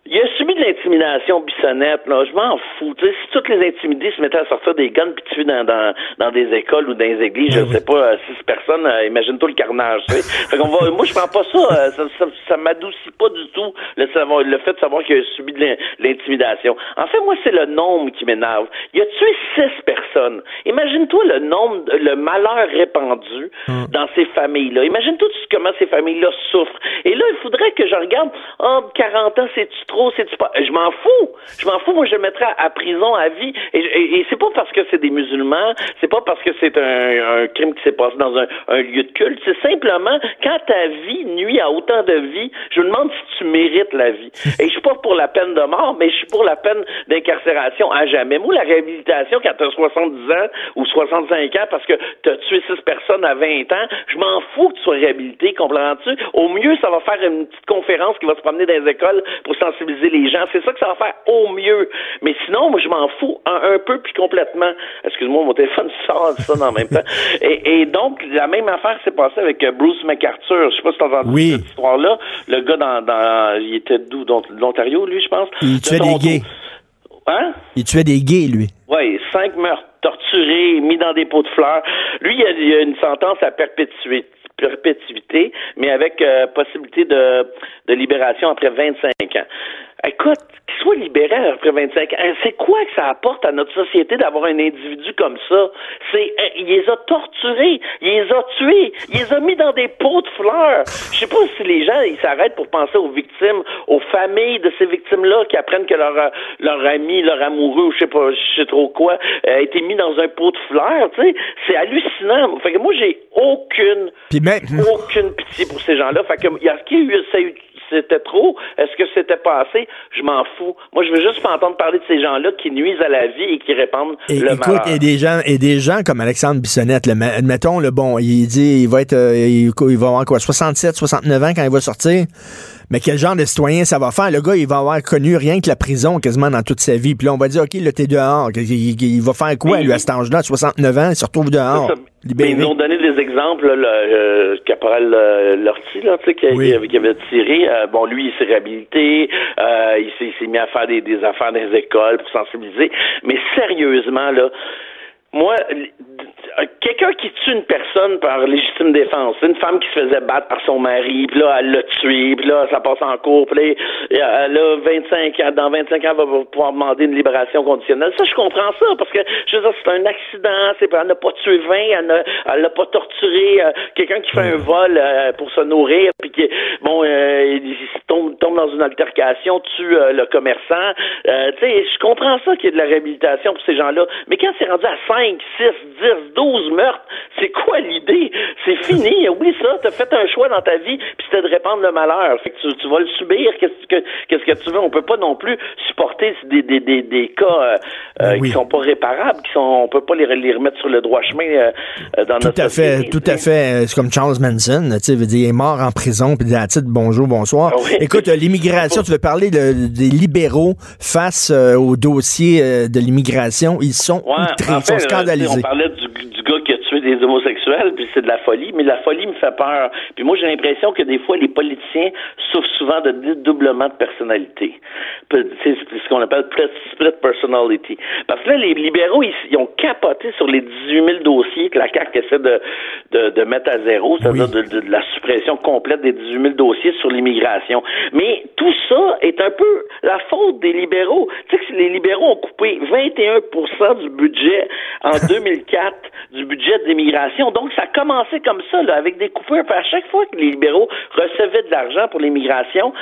Il a subi de l'intimidation, Bissonnette, là. Je m'en fous. Tu sais, si toutes les intimidés se mettaient à sortir des guns puis tuer dans, dans, dans des écoles ou dans des églises, je ne sais pas, euh, six personnes, euh, imagine-toi le carnage, tu sais. Fait qu'on va, moi, je prends pas ça, euh, ça, ça, ça m'adoucit pas du tout le, savoir, le fait de savoir qu'il a subi de l'in- l'intimidation. En fait, moi, c'est le nombre qui m'énerve. Il a tué six personnes. Imagine-toi le nombre, le malheur répandu dans ces familles-là. Imagine-toi comment ces familles-là souffrent. Et là, il faudrait que je regarde, oh, 40 ans, c'est-tu trop, c'est-tu pas. Je m'en fous. Je m'en fous. Moi, je le mettrais à, à prison à vie. Et, et- et c'est pas parce que c'est des musulmans, c'est pas parce que c'est un, un crime qui s'est passé dans un, un lieu de culte. C'est simplement quand ta vie nuit à autant de vie, je me demande si tu mérites la vie. Et je suis pas pour la peine de mort, mais je suis pour la peine d'incarcération à jamais. Moi, la réhabilitation quand tu as 70 ans ou 65 ans parce que tu as tué six personnes à 20 ans, je m'en fous que tu sois réhabilité, comprends-tu? Au mieux, ça va faire une petite conférence qui va se promener dans les écoles pour sensibiliser les gens. C'est ça que ça va faire au mieux. Mais sinon, moi, je m'en fous un, un peu puis complètement. Excuse-moi, mon téléphone sort de ça dans le même temps. Et, et donc, la même affaire s'est passée avec euh, Bruce McArthur. Je sais pas si t'as entendu Oui. cette histoire-là. Le gars dans, dans il était d'où? L'Ontario, lui, je pense? Il tuait des gays. Hein? Il tuait des gays, lui. Oui, cinq meurtres, torturés, mis dans des pots de fleurs. Lui, il a, il a une sentence à perpétuer perpétuité, mais avec euh, possibilité de, de libération après 25 ans. Écoute, qu'il soit libéré après 25 ans, c'est quoi que ça apporte à notre société d'avoir un individu comme ça? C'est, euh, il les a torturés, il les a tués, il les a mis dans des pots de fleurs. Je sais pas si les gens, ils s'arrêtent pour penser aux victimes, aux familles de ces victimes-là qui apprennent que leur, leur ami, leur amoureux, ou je sais pas, je sais trop quoi, a été mis dans un pot de fleurs, tu sais. C'est hallucinant. Fait que moi, j'ai aucune, aucune pitié pour ces gens-là. Fait que, il y a, qui eu, ça eu c'était trop? Est-ce que c'était pas assez? Je m'en fous. Moi, je veux juste pas entendre parler de ces gens-là qui nuisent à la vie et qui répandent et, le écoute, Et des gens, et des gens comme Alexandre Bissonnette, admettons, le bon, il dit, il va être, euh, il, va avoir quoi, 67, 69 ans quand il va sortir? Mais quel genre de citoyen ça va faire? Le gars, il va avoir connu rien que la prison quasiment dans toute sa vie. Puis là, on va dire, OK, là, t'es dehors. Il, va faire quoi, lui, à cet âge-là, 69 ans, il se retrouve dehors? Mais ils nous ont donné des exemples, là, le euh, caporal euh, Lortie, là, tu sais, qui, qui, avait tiré. Euh, bon, lui, il s'est réhabilité, euh, il s'est mis à faire des, des affaires dans les écoles pour sensibiliser. Mais sérieusement, là, moi, quelqu'un qui tue une personne par légitime défense, une femme qui se faisait battre par son mari, puis là, elle l'a tué, puis là, ça passe en cours, puis là, elle a 25 ans, dans 25 ans, elle va pouvoir demander une libération conditionnelle. Ça, je comprends ça, parce que, je veux dire, c'est un accident, c'est elle n'a pas tué 20, elle n'a pas torturé euh, quelqu'un qui fait un vol euh, pour se nourrir, puis qui, bon, euh, il tombe, tombe dans une altercation, tue le commerçant. tu sais, je comprends ça qu'il y ait de la réhabilitation pour ces gens-là, mais quand c'est rendu à 5, 6, 10, 12 meurtres, c'est quoi l'idée? C'est fini, oublie ça, t'as fait un choix dans ta vie, puis c'était de répandre le malheur. Fait que tu, vas le subir, qu'est-ce que, qu'est-ce que tu veux? On peut pas non plus supporter des, des, des, des cas euh, euh, qui sont pas réparables, qui sont, on peut pas les, les remettre sur le droit chemin euh, dans tout notre à fait, Tout à fait, c'est comme Charles Manson, tu sais, il est mort en prison, puis la titre bonjour, bonsoir. Ah Écoute, l'immigration, tu veux parler des libéraux face au dossier de l'immigration, ils sont ils sont scandalisés. On parlait du, du gars qui a puis c'est de la folie, mais la folie me fait peur. Puis moi, j'ai l'impression que des fois, les politiciens souffrent souvent de dédoublement de personnalité. C'est ce qu'on appelle split personality. Parce que là, les libéraux, ils, ont capoté sur les 18 000 dossiers que la CAQ essaie de, de, de mettre à zéro, c'est-à-dire de, de, la suppression complète des 18 000 dossiers sur l'immigration. Mais tout ça est un peu la faute des libéraux. Tu sais que les libéraux ont coupé 21% du budget en 2004 du budget d'immigration. Donc, ça a commencé comme ça, là, avec des coupures. à chaque fois que les libéraux recevaient de l'argent pour l'immigration,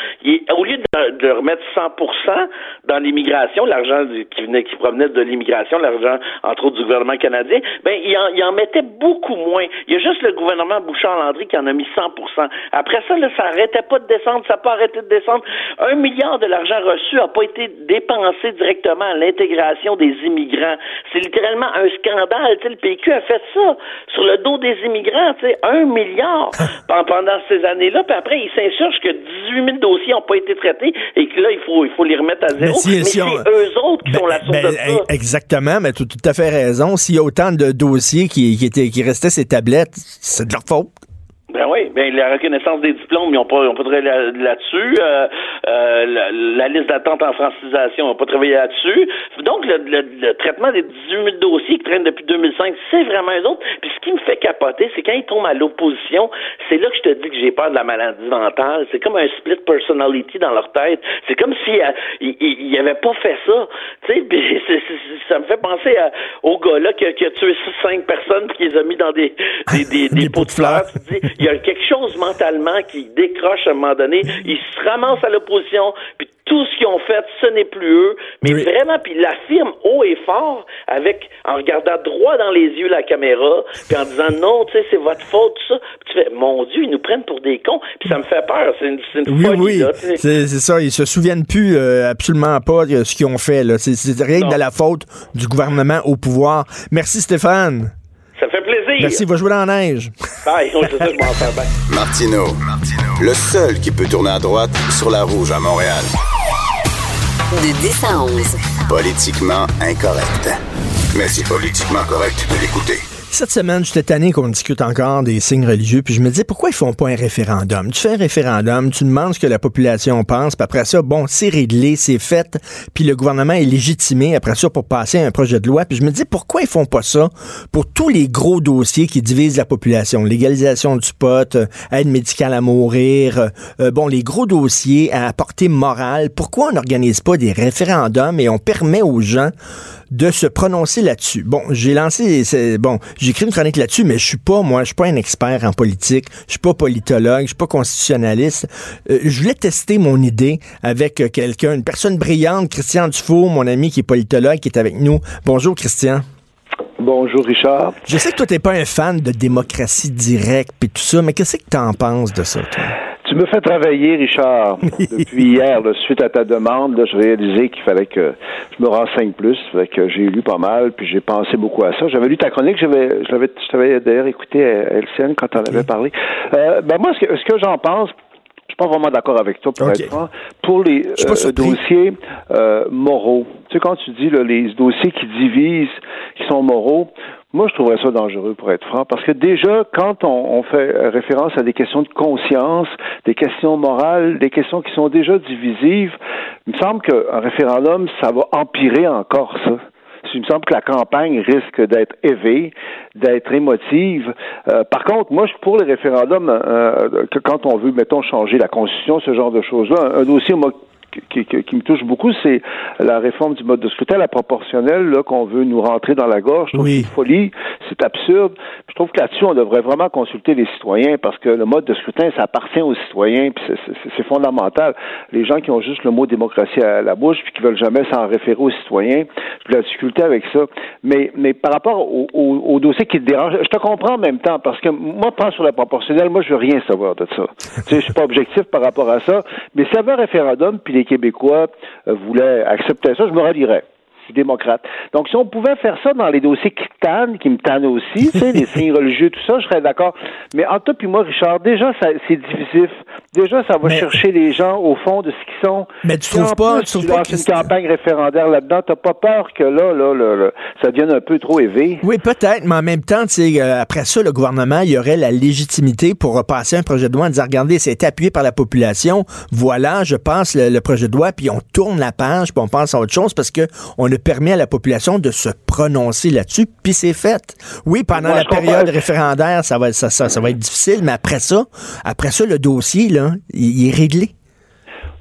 au lieu de, remettre 100 dans l'immigration, l'argent qui venait, qui provenait de l'immigration, l'argent, entre autres, du gouvernement canadien, ben, il en, il mettait beaucoup moins. Il y a juste le gouvernement Bouchard-Landry qui en a mis 100 Après ça, là, ça arrêtait pas de descendre, ça n'a pas arrêté de descendre. Un milliard de l'argent reçu n'a pas été dépensé directement à l'intégration des immigrants. C'est littéralement un scandale. le PQ a fait ça sur le dos des immigrants, tu sais, un milliard pendant ces années-là. Puis après, ils s'insurgent que 18 000 dossiers n'ont pas été traités et que là, il faut, il faut les remettre à zéro. Mais, c'est eux autres qui ben, sont la source ben, de ça. Exactement, mais tu as tout à fait raison. S'il y a autant de dossiers qui, qui, étaient, qui restaient ces tablettes, c'est de leur faute. Ben oui, ben la reconnaissance des diplômes, ils n'ont pas, ont pas travaillé là-dessus. Euh, euh, la, liste d'attente en francisation, ils n'ont pas travaillé là-dessus. Donc, le, traitement des 18 000 dossiers qui traînent depuis 2005, c'est vraiment eux autres. Puis ce qui me fait capoter, c'est quand ils tombent à l'opposition, c'est là que je te dis que j'ai peur de la maladie mentale. C'est comme un split personality dans leur tête. C'est comme si euh, ils n'avaient pas fait ça. Tu sais, ça me fait penser au gars-là qui, a tué cinq personnes puis qui les a mis dans des, des, des, pots de fleurs il y a quelque chose mentalement qui décroche à un moment donné. Ils se ramassent à l'opposition, puis tout ce qu'ils ont fait, ce n'est plus eux. Mais vraiment, puis ils l'affirment haut et fort, avec en regardant droit dans les yeux la caméra, puis en disant non, tu sais, c'est votre faute, tout ça. Puis tu fais, mon Dieu, ils nous prennent pour des cons, puis ça me fait peur. C'est une, une oui, folie, oui. C'est ça, ils se souviennent plus euh, absolument pas de ce qu'ils ont fait. C'est rien que de la faute du gouvernement au pouvoir. Merci Stéphane. Merci, va jouer dans la neige. Bye, on ça, je m'en faire bien. Martino, le seul qui peut tourner à droite sur la rouge à Montréal. De 10 à 11. Politiquement incorrect. Mais c'est politiquement correct de l'écouter. Cette semaine, j'étais tanné qu'on discute encore des signes religieux, puis je me disais, pourquoi ils font pas un référendum? Tu fais un référendum, tu demandes ce que la population pense, puis après ça, bon, c'est réglé, c'est fait, puis le gouvernement est légitimé après ça pour passer un projet de loi. Puis je me dis, pourquoi ils font pas ça pour tous les gros dossiers qui divisent la population? Légalisation du pot, euh, aide médicale à mourir, euh, bon, les gros dossiers à portée morale. Pourquoi on n'organise pas des référendums et on permet aux gens de se prononcer là-dessus? Bon, j'ai lancé, bon, j'ai écrit une chronique là-dessus, mais je suis pas, moi, je suis pas un expert en politique, je suis pas politologue, je suis pas constitutionnaliste. Euh, je voulais tester mon idée avec euh, quelqu'un, une personne brillante, Christian Dufour, mon ami qui est politologue, qui est avec nous. Bonjour, Christian. Bonjour Richard. Je sais que toi t'es pas un fan de démocratie directe et tout ça, mais qu'est-ce que tu en penses de ça, toi? Tu me fais travailler, Richard. Depuis hier, suite à ta demande, là, je réalisais qu'il fallait que je me renseigne plus. Fait que j'ai lu pas mal, puis j'ai pensé beaucoup à ça. J'avais lu ta chronique, j'avais, je t'avais d'ailleurs écouté à LCN quand on avait parlé. Euh, ben moi, ce que, ce que j'en pense, je suis pas vraiment d'accord avec toi pour être franc. Pour les euh, dossiers euh, moraux, tu sais quand tu dis là, les dossiers qui divisent, qui sont moraux, moi, je trouverais ça dangereux, pour être franc, parce que déjà, quand on, fait référence à des questions de conscience, des questions morales, des questions qui sont déjà divisives, il me semble qu'un référendum, ça va empirer encore ça. Il me semble que la campagne risque d'être élevée, d'être émotive. Euh, par contre, moi, je suis pour les référendums euh, que quand on veut, mettons, changer la Constitution, ce genre de choses-là. Un, dossier, qui, qui, me touche beaucoup, c'est la réforme du mode de scrutin, la proportionnelle, là, qu'on veut nous rentrer dans la gorge. Je trouve oui. c'est folie, c'est absurde. Je trouve que là-dessus, on devrait vraiment consulter les citoyens parce que le mode de scrutin, ça appartient aux citoyens, puis c'est fondamental. Les gens qui ont juste le mot démocratie à la bouche, puis qui veulent jamais s'en référer aux citoyens, j'ai la difficulté avec ça. Mais, mais par rapport au, au, dossier qui te dérange, je te comprends en même temps, parce que moi, je pense sur la proportionnelle, moi, je veux rien savoir de ça. tu sais, je suis pas objectif par rapport à ça, mais s'il y avait un référendum, puis les Québécois euh, voulaient accepter ça, je me démocrate. Donc, si on pouvait faire ça dans les dossiers qui tannent, qui me tannent aussi, tu sais, les signes religieux, tout ça, je serais d'accord. Mais en toi puis moi, Richard, déjà, c'est divisif. Déjà, ça va chercher les gens au fond de ce qu'ils sont. Mais tu trouves pas, tu trouves pas une campagne référendaire là-dedans, t'as pas peur que là, là, là, ça devienne un peu trop élevé? Oui, peut-être, mais en même temps, tu sais, euh, après ça, le gouvernement, il y aurait la légitimité pour repasser un projet de loi en disant, regardez, c'est appuyé par la population. Voilà, je passe le, projet de loi, puis on tourne la page, puis on pense à autre chose parce que on ne permet à la population de se prononcer là-dessus, puis c'est fait. Oui, pendant la période référendaire, ça va, ça, ça, va être difficile, mais après ça, après ça, le dossier, là, il, est réglé.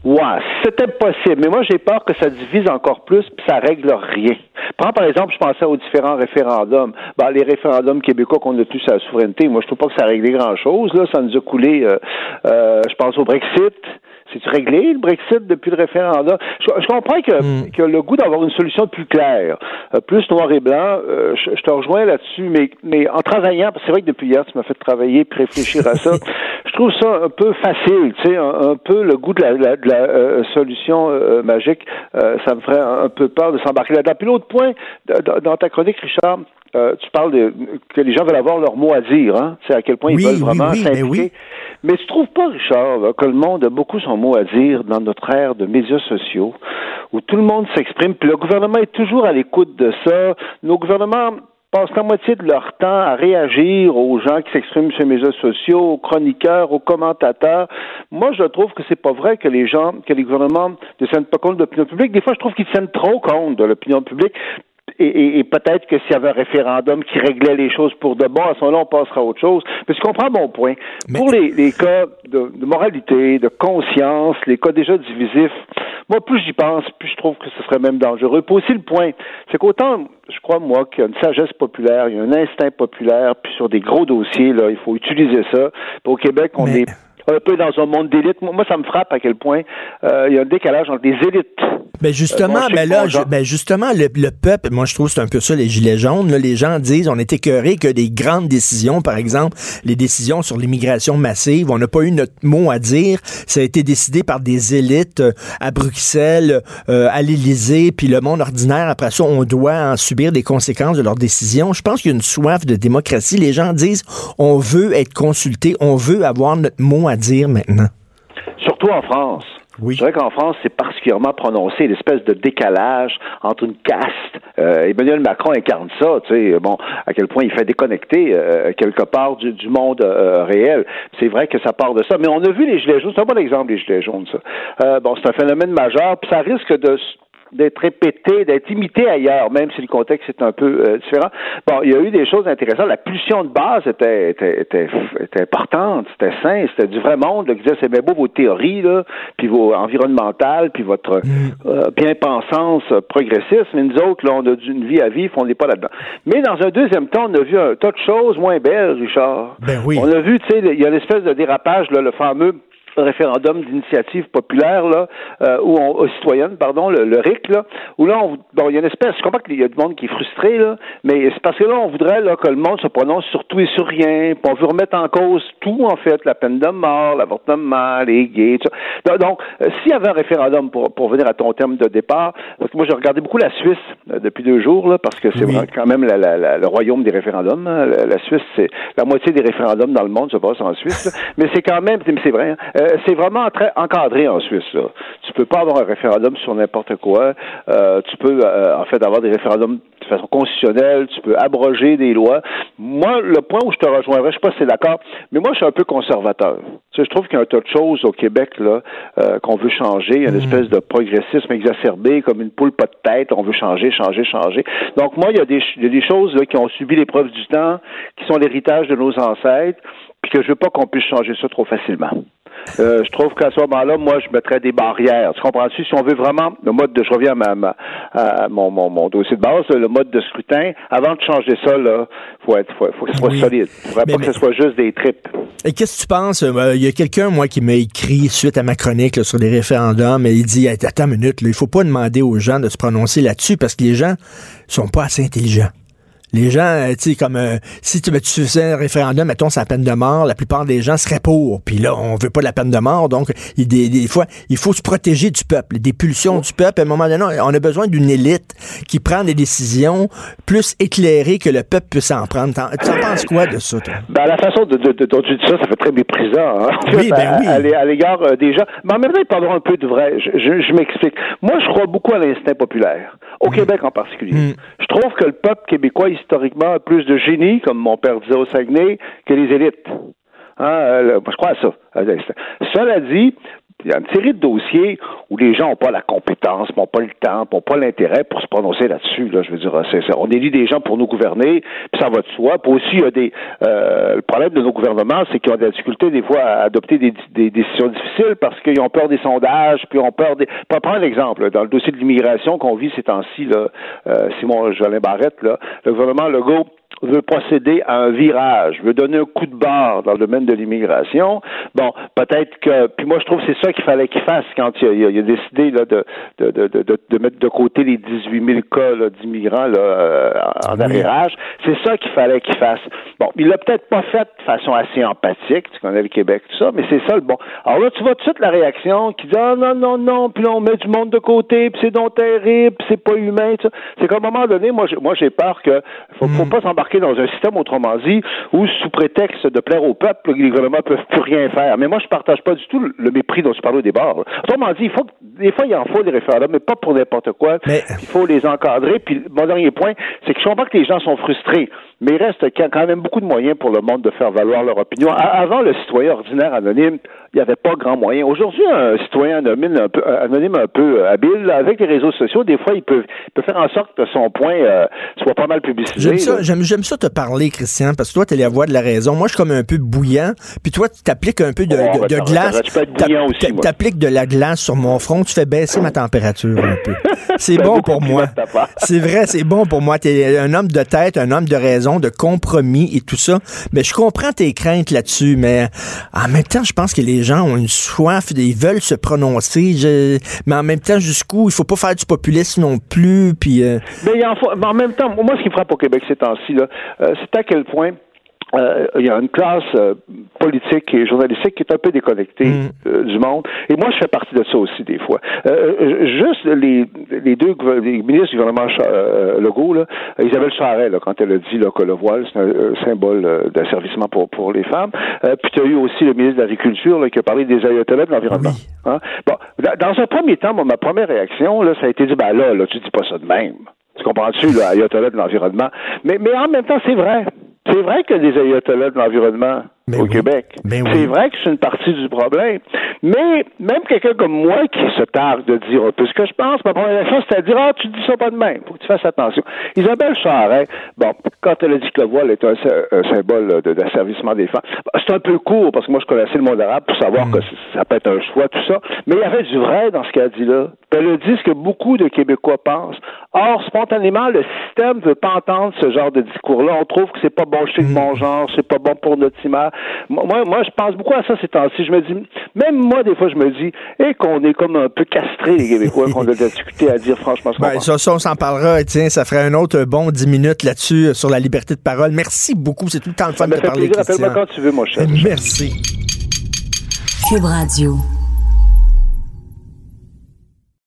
Ouais, c'était possible. Mais moi, j'ai peur que ça divise encore plus, puis ça règle rien. Prends par exemple, je pensais aux différents référendums. Ben, les référendums québécois qu'on a tous à la souveraineté, moi, je trouve pas que ça a réglé grand-chose. Là, ça nous a coulé. Euh, euh, je pense au Brexit. C'est réglé le Brexit depuis le référendum? Je, comprends que, hmm. que le goût d'avoir une solution plus claire, euh, plus noir et blanc. Euh, je, te rejoins là-dessus, mais mais en travaillant, c'est vrai que depuis hier tu m'as fait travailler, puis réfléchir à ça. je trouve ça un peu facile, tu sais, un, peu le goût de la, de la, euh, solution magique. ça me ferait un, peu peur de s'embarquer là-dedans. Puis l'autre point dans ta chronique, Richard. tu parles de que les gens veulent avoir leur mot à dire, hein? C'est à quel point ils veulent vraiment s'impliquer. Oui. Mais tu trouves pas, Richard, que le monde a beaucoup son mot à dire dans notre ère de médias sociaux, où tout le monde s'exprime, puis le gouvernement est toujours à l'écoute de ça. Nos gouvernements passent la moitié de leur temps à réagir aux gens qui s'expriment sur les médias sociaux, aux chroniqueurs, aux commentateurs. Moi, je trouve que c'est pas vrai que les gens, que les gouvernements ne tiennent pas compte de l'opinion publique. Des fois, je trouve qu'ils tiennent trop compte de l'opinion publique et, peut-être que s'il y avait un référendum qui réglait les choses pour de bon, à ce moment-là, on passera à autre chose. Mais tu comprends mon point. Pour les, cas de, moralité, de conscience, les cas déjà divisifs, moi, plus j'y pense, plus je trouve que ce serait même dangereux. Puis aussi le point, c'est qu'autant, je crois, moi, qu'il y a une sagesse populaire, il y a un instinct populaire, puis sur des gros dossiers, là, il faut utiliser ça. Puis au Québec, on est un peu dans un monde d'élite. Moi, ça me frappe à quel point euh, il y a un décalage entre les élites. Ben justement, mais là, ben justement, le, peuple, moi je trouve c'est un peu ça les gilets jaunes. Là, les gens disent, on est écœurés que des grandes décisions, par exemple, les décisions sur l'immigration massive, on n'a pas eu notre mot à dire. Ça a été décidé par des élites euh, à Bruxelles, euh, à l'Élysée, puis le monde ordinaire. Après ça, on doit en subir des conséquences de leurs décisions. Je pense qu'il y a une soif de démocratie. Les gens disent, on veut être consulté, on veut avoir notre mot à dire maintenant. Surtout en France. Je dirais qu'en France, c'est particulièrement prononcé, l'espèce de décalage entre une caste. Euh, Emmanuel Macron incarne ça, tu sais, bon, à quel point il fait déconnecter euh, quelque part du, du monde euh, réel. C'est vrai que ça part de ça, mais on a vu les gilets jaunes, c'est un bon exemple, les gilets jaunes, ça. Bon, c'est un phénomène majeur, puis ça risque de d'être répété, d'être imité ailleurs, même si le contexte est un peu euh, différent. Bon, il y a eu des choses intéressantes. La pulsion de base était, était, était, était importante, c'était sain, c'était du vrai monde là, qui disait c'est bien beau vos théories, là, puis vos environnementales, puis votre Mm. euh, bien-pensance euh, progressiste, mais nous autres, là, on a une vie à vivre, on n'est pas là-dedans. Mais dans un deuxième temps, on a vu un tas de choses moins belles, Richard. Ben oui. On a vu, tu sais, il y a l'espèce de dérapage, là, le fameux référendum d'initiative populaire là, euh, ou on, citoyenne, pardon, le, le RIC là, où là, on, bon, il y a une espèce, je comprends qu'il y a du monde qui est frustré là, mais c'est parce que là, on voudrait là que le monde se prononce sur tout et sur rien, puis on veut remettre en cause tout en fait, la peine de mort, l'avortement, les gays, tout ça. Donc, euh, s'il y avait un référendum pour pour venir à ton terme de départ, parce que moi j'ai regardé beaucoup la Suisse euh, depuis deux jours là, parce que c'est Oui. vraiment quand même la, la- la- le royaume des référendums. hein. La, Suisse, c'est la moitié des référendums dans le monde se passe en Suisse, là. mais c'est quand même, mais c'est vrai, hein, euh, c'est vraiment très encadré en Suisse. Là. Tu peux pas avoir un référendum sur n'importe quoi. Euh, tu peux euh, en fait avoir des référendums de façon constitutionnelle. Tu peux abroger des lois. Moi, le point où je te rejoindrais, je sais pas si c'est d'accord, mais moi je suis un peu conservateur. Tu sais, je trouve qu'il y a un tas de choses au Québec là qu'on veut changer. Il y a une espèce de progressisme exacerbé, comme une poule pas de tête. On veut changer, changer, changer. Donc moi, il y a des, il y a des choses là, qui ont subi l'épreuve du temps, qui sont l'héritage de nos ancêtres, que je veux pas qu'on puisse changer ça trop facilement. Euh, je trouve qu'à ce moment-là, moi, je mettrais des barrières. Tu comprends-tu? Si on veut vraiment le mode de, je reviens à, ma, ma- à mon, mon, mon dossier de base, le mode de scrutin, avant de changer ça, là, faut être, faut, faut que ce soit Oui. solide. Faudrait Mais- pas que ce soit juste des tripes. Et qu'est-ce que tu penses? Euh, Il y a quelqu'un, moi, qui m'a écrit suite à ma chronique là, sur les référendums, et il dit Hey, Attends une minute, là, il faut pas demander aux gens de se prononcer là-dessus parce que les gens sont pas assez intelligents. Les gens, euh, tu sais, comme euh, si tu, ben, tu faisais un référendum, mettons, c'est la peine de mort, la plupart des gens seraient pour. Puis là, on veut pas la peine de mort, donc il, des, des fois, il faut se protéger du peuple, des pulsions du peuple. À un moment donné, on a besoin d'une élite qui prend des décisions plus éclairées que le peuple puisse en prendre. T'en- Tu en penses quoi de ça, toi? Ben, la façon de, de- de- dont tu dis ça, ça fait très méprisant, hein, Oui, ben à, oui. à à l'égard euh, des gens. Mais en même temps, il peut y avoir un peu de vrai. Je, je- je m'explique. Moi, je crois beaucoup à l'instinct populaire, au Québec en particulier. Mm. Je trouve que le peuple québécois, historiquement, plus de génie, comme mon père disait au Saguenay, que les élites. Hein, euh, je crois à ça. Cela dit, il y a une série de dossiers où les gens n'ont pas la compétence, n'ont pas le temps, n'ont pas l'intérêt pour se prononcer là-dessus. Là, je veux dire, c'est, on élit des gens pour nous gouverner, puis ça va de soi. Puis aussi, il y a des euh, le problème de nos gouvernements, c'est qu'ils ont de la difficulté des fois à adopter des, des décisions difficiles parce qu'ils ont peur des sondages, puis ils ont peur des. Pour prendre un exemple, dans le dossier de l'immigration qu'on vit ces temps-ci, là, euh, Simon Jolin Barrette, là, le gouvernement Legault veut procéder à un virage, veut donner un coup de barre dans le domaine de l'immigration. Bon, peut-être que, puis moi je trouve que c'est ça qu'il fallait qu'il fasse quand il a, il décidé là, de, de, de, de, de mettre de côté les 18 000 cas d'immigrants là, euh, en Oui. C'est ça qu'il fallait qu'il fasse. Bon, il l'a peut-être pas fait de façon assez empathique, tu connais le Québec, tout ça, mais c'est ça le bon. Alors là, tu vois tout de suite la réaction qui dit ah non non non, puis là on met du monde de côté, puis c'est donc terrible, puis c'est pas humain. tout ça. C'est qu'à un moment donné, moi j'ai, moi j'ai peur que faut, faut pas s'embarquer dans un système autrement dit où sous prétexte de plaire au peuple, les gouvernements peuvent plus rien faire. Mais moi je partage pas du tout le- mépris dont tu parlais au départ. là. Autrement dit, il faut que, des fois il en faut des référendums, mais pas pour n'importe quoi. Mais- Il faut les encadrer. Puis mon dernier point, c'est que je comprends que les gens sont frustrés, mais il reste quand même beaucoup de moyens pour le monde de faire valoir leur opinion. Avant le citoyen ordinaire anonyme, il n'y avait pas grand moyen. Aujourd'hui, un citoyen anonyme un peu, anonyme un peu euh, habile, avec les réseaux sociaux, des fois, il peut, il peut faire en sorte que son point euh, soit pas mal publicisé. J'aime ça, j'aime, j'aime ça te parler, Christian, parce que toi, tu es la voix de la raison. Moi, je suis comme un peu bouillant, puis toi, tu t'appliques un peu de, Oh, de- de attends, glace. tu. T'appliques de la glace sur mon front, tu fais baisser ma température un peu. C'est un bon pour moi. C'est vrai, c'est bon pour moi. Tu es un homme de tête, un homme de raison, de compromis et tout ça. Mais je comprends tes craintes là-dessus, mais en même temps, je pense que les gens ont une soif, ils veulent se prononcer, je- mais en même temps, jusqu'où? Il faut pas faire du populisme non plus, puis... euh, Mais, en faut- mais en même temps, moi, ce qui me frappe au Québec ces temps-ci, là, c'est à quel point euh, il y a une classe euh, politique et journalistique qui est un peu déconnectée Mm. euh, du monde. Et moi, je fais partie de ça aussi des fois. Euh, euh, juste les, les deux les ministres du gouvernement euh, Legault, là, Isabelle Charret, là, quand elle a dit là, que le voile, c'est un euh, symbole euh, d'asservissement pour, pour les femmes. Euh, puis tu as eu aussi le ministre de l'Agriculture qui a parlé des ayatollahs de l'environnement. Oui. Hein? Bon, dans, dans un premier temps, moi, ma première réaction, là, ça a été dit, ben là, là, tu dis pas ça de même. Tu comprends-tu, là, ayatollah de l'environnement? Mais, mais en même temps, c'est vrai. C'est vrai a des ayatollahs de l'environnement Mais au oui. Québec. Mais oui. C'est vrai que c'est une partie du problème. Mais même quelqu'un comme moi qui se targue de dire un peu ce que je pense, ma première réaction, c'est à dire Ah, tu dis ça pas de même. Faut que tu fasses attention. Isabelle Charret, bon, quand elle a dit que le voile est un, sy- un symbole de- d'asservissement des femmes, bon, c'est un peu court parce que moi je connaissais le monde arabe pour savoir Mm. que ça peut être un choix, tout ça. Mais il y avait du vrai dans ce qu'elle a dit là. Elle a dit ce que beaucoup de Québécois pensent. Or, spontanément, le système ne veut pas entendre ce genre de discours-là. On trouve que c'est pas bon chez le bon genre, c'est pas bon pour notre image. Moi, moi, moi, je pense beaucoup à ça ces temps-ci. Je me dis, même moi, des fois, je me dis, et qu'on est comme un peu castrés, les Québécois, qu'on a de la difficulté à dire franchement ce qu'on Ben, pense. ça, ça, on s'en parlera. Tiens, ça ferait un autre bon 10 minutes là-dessus euh, sur la liberté de parole. Merci beaucoup. C'est tout le temps le fun de fait parler, plaisir. Appelle-moi Christian. quand tu veux, mon cher. Merci. Cube Radio.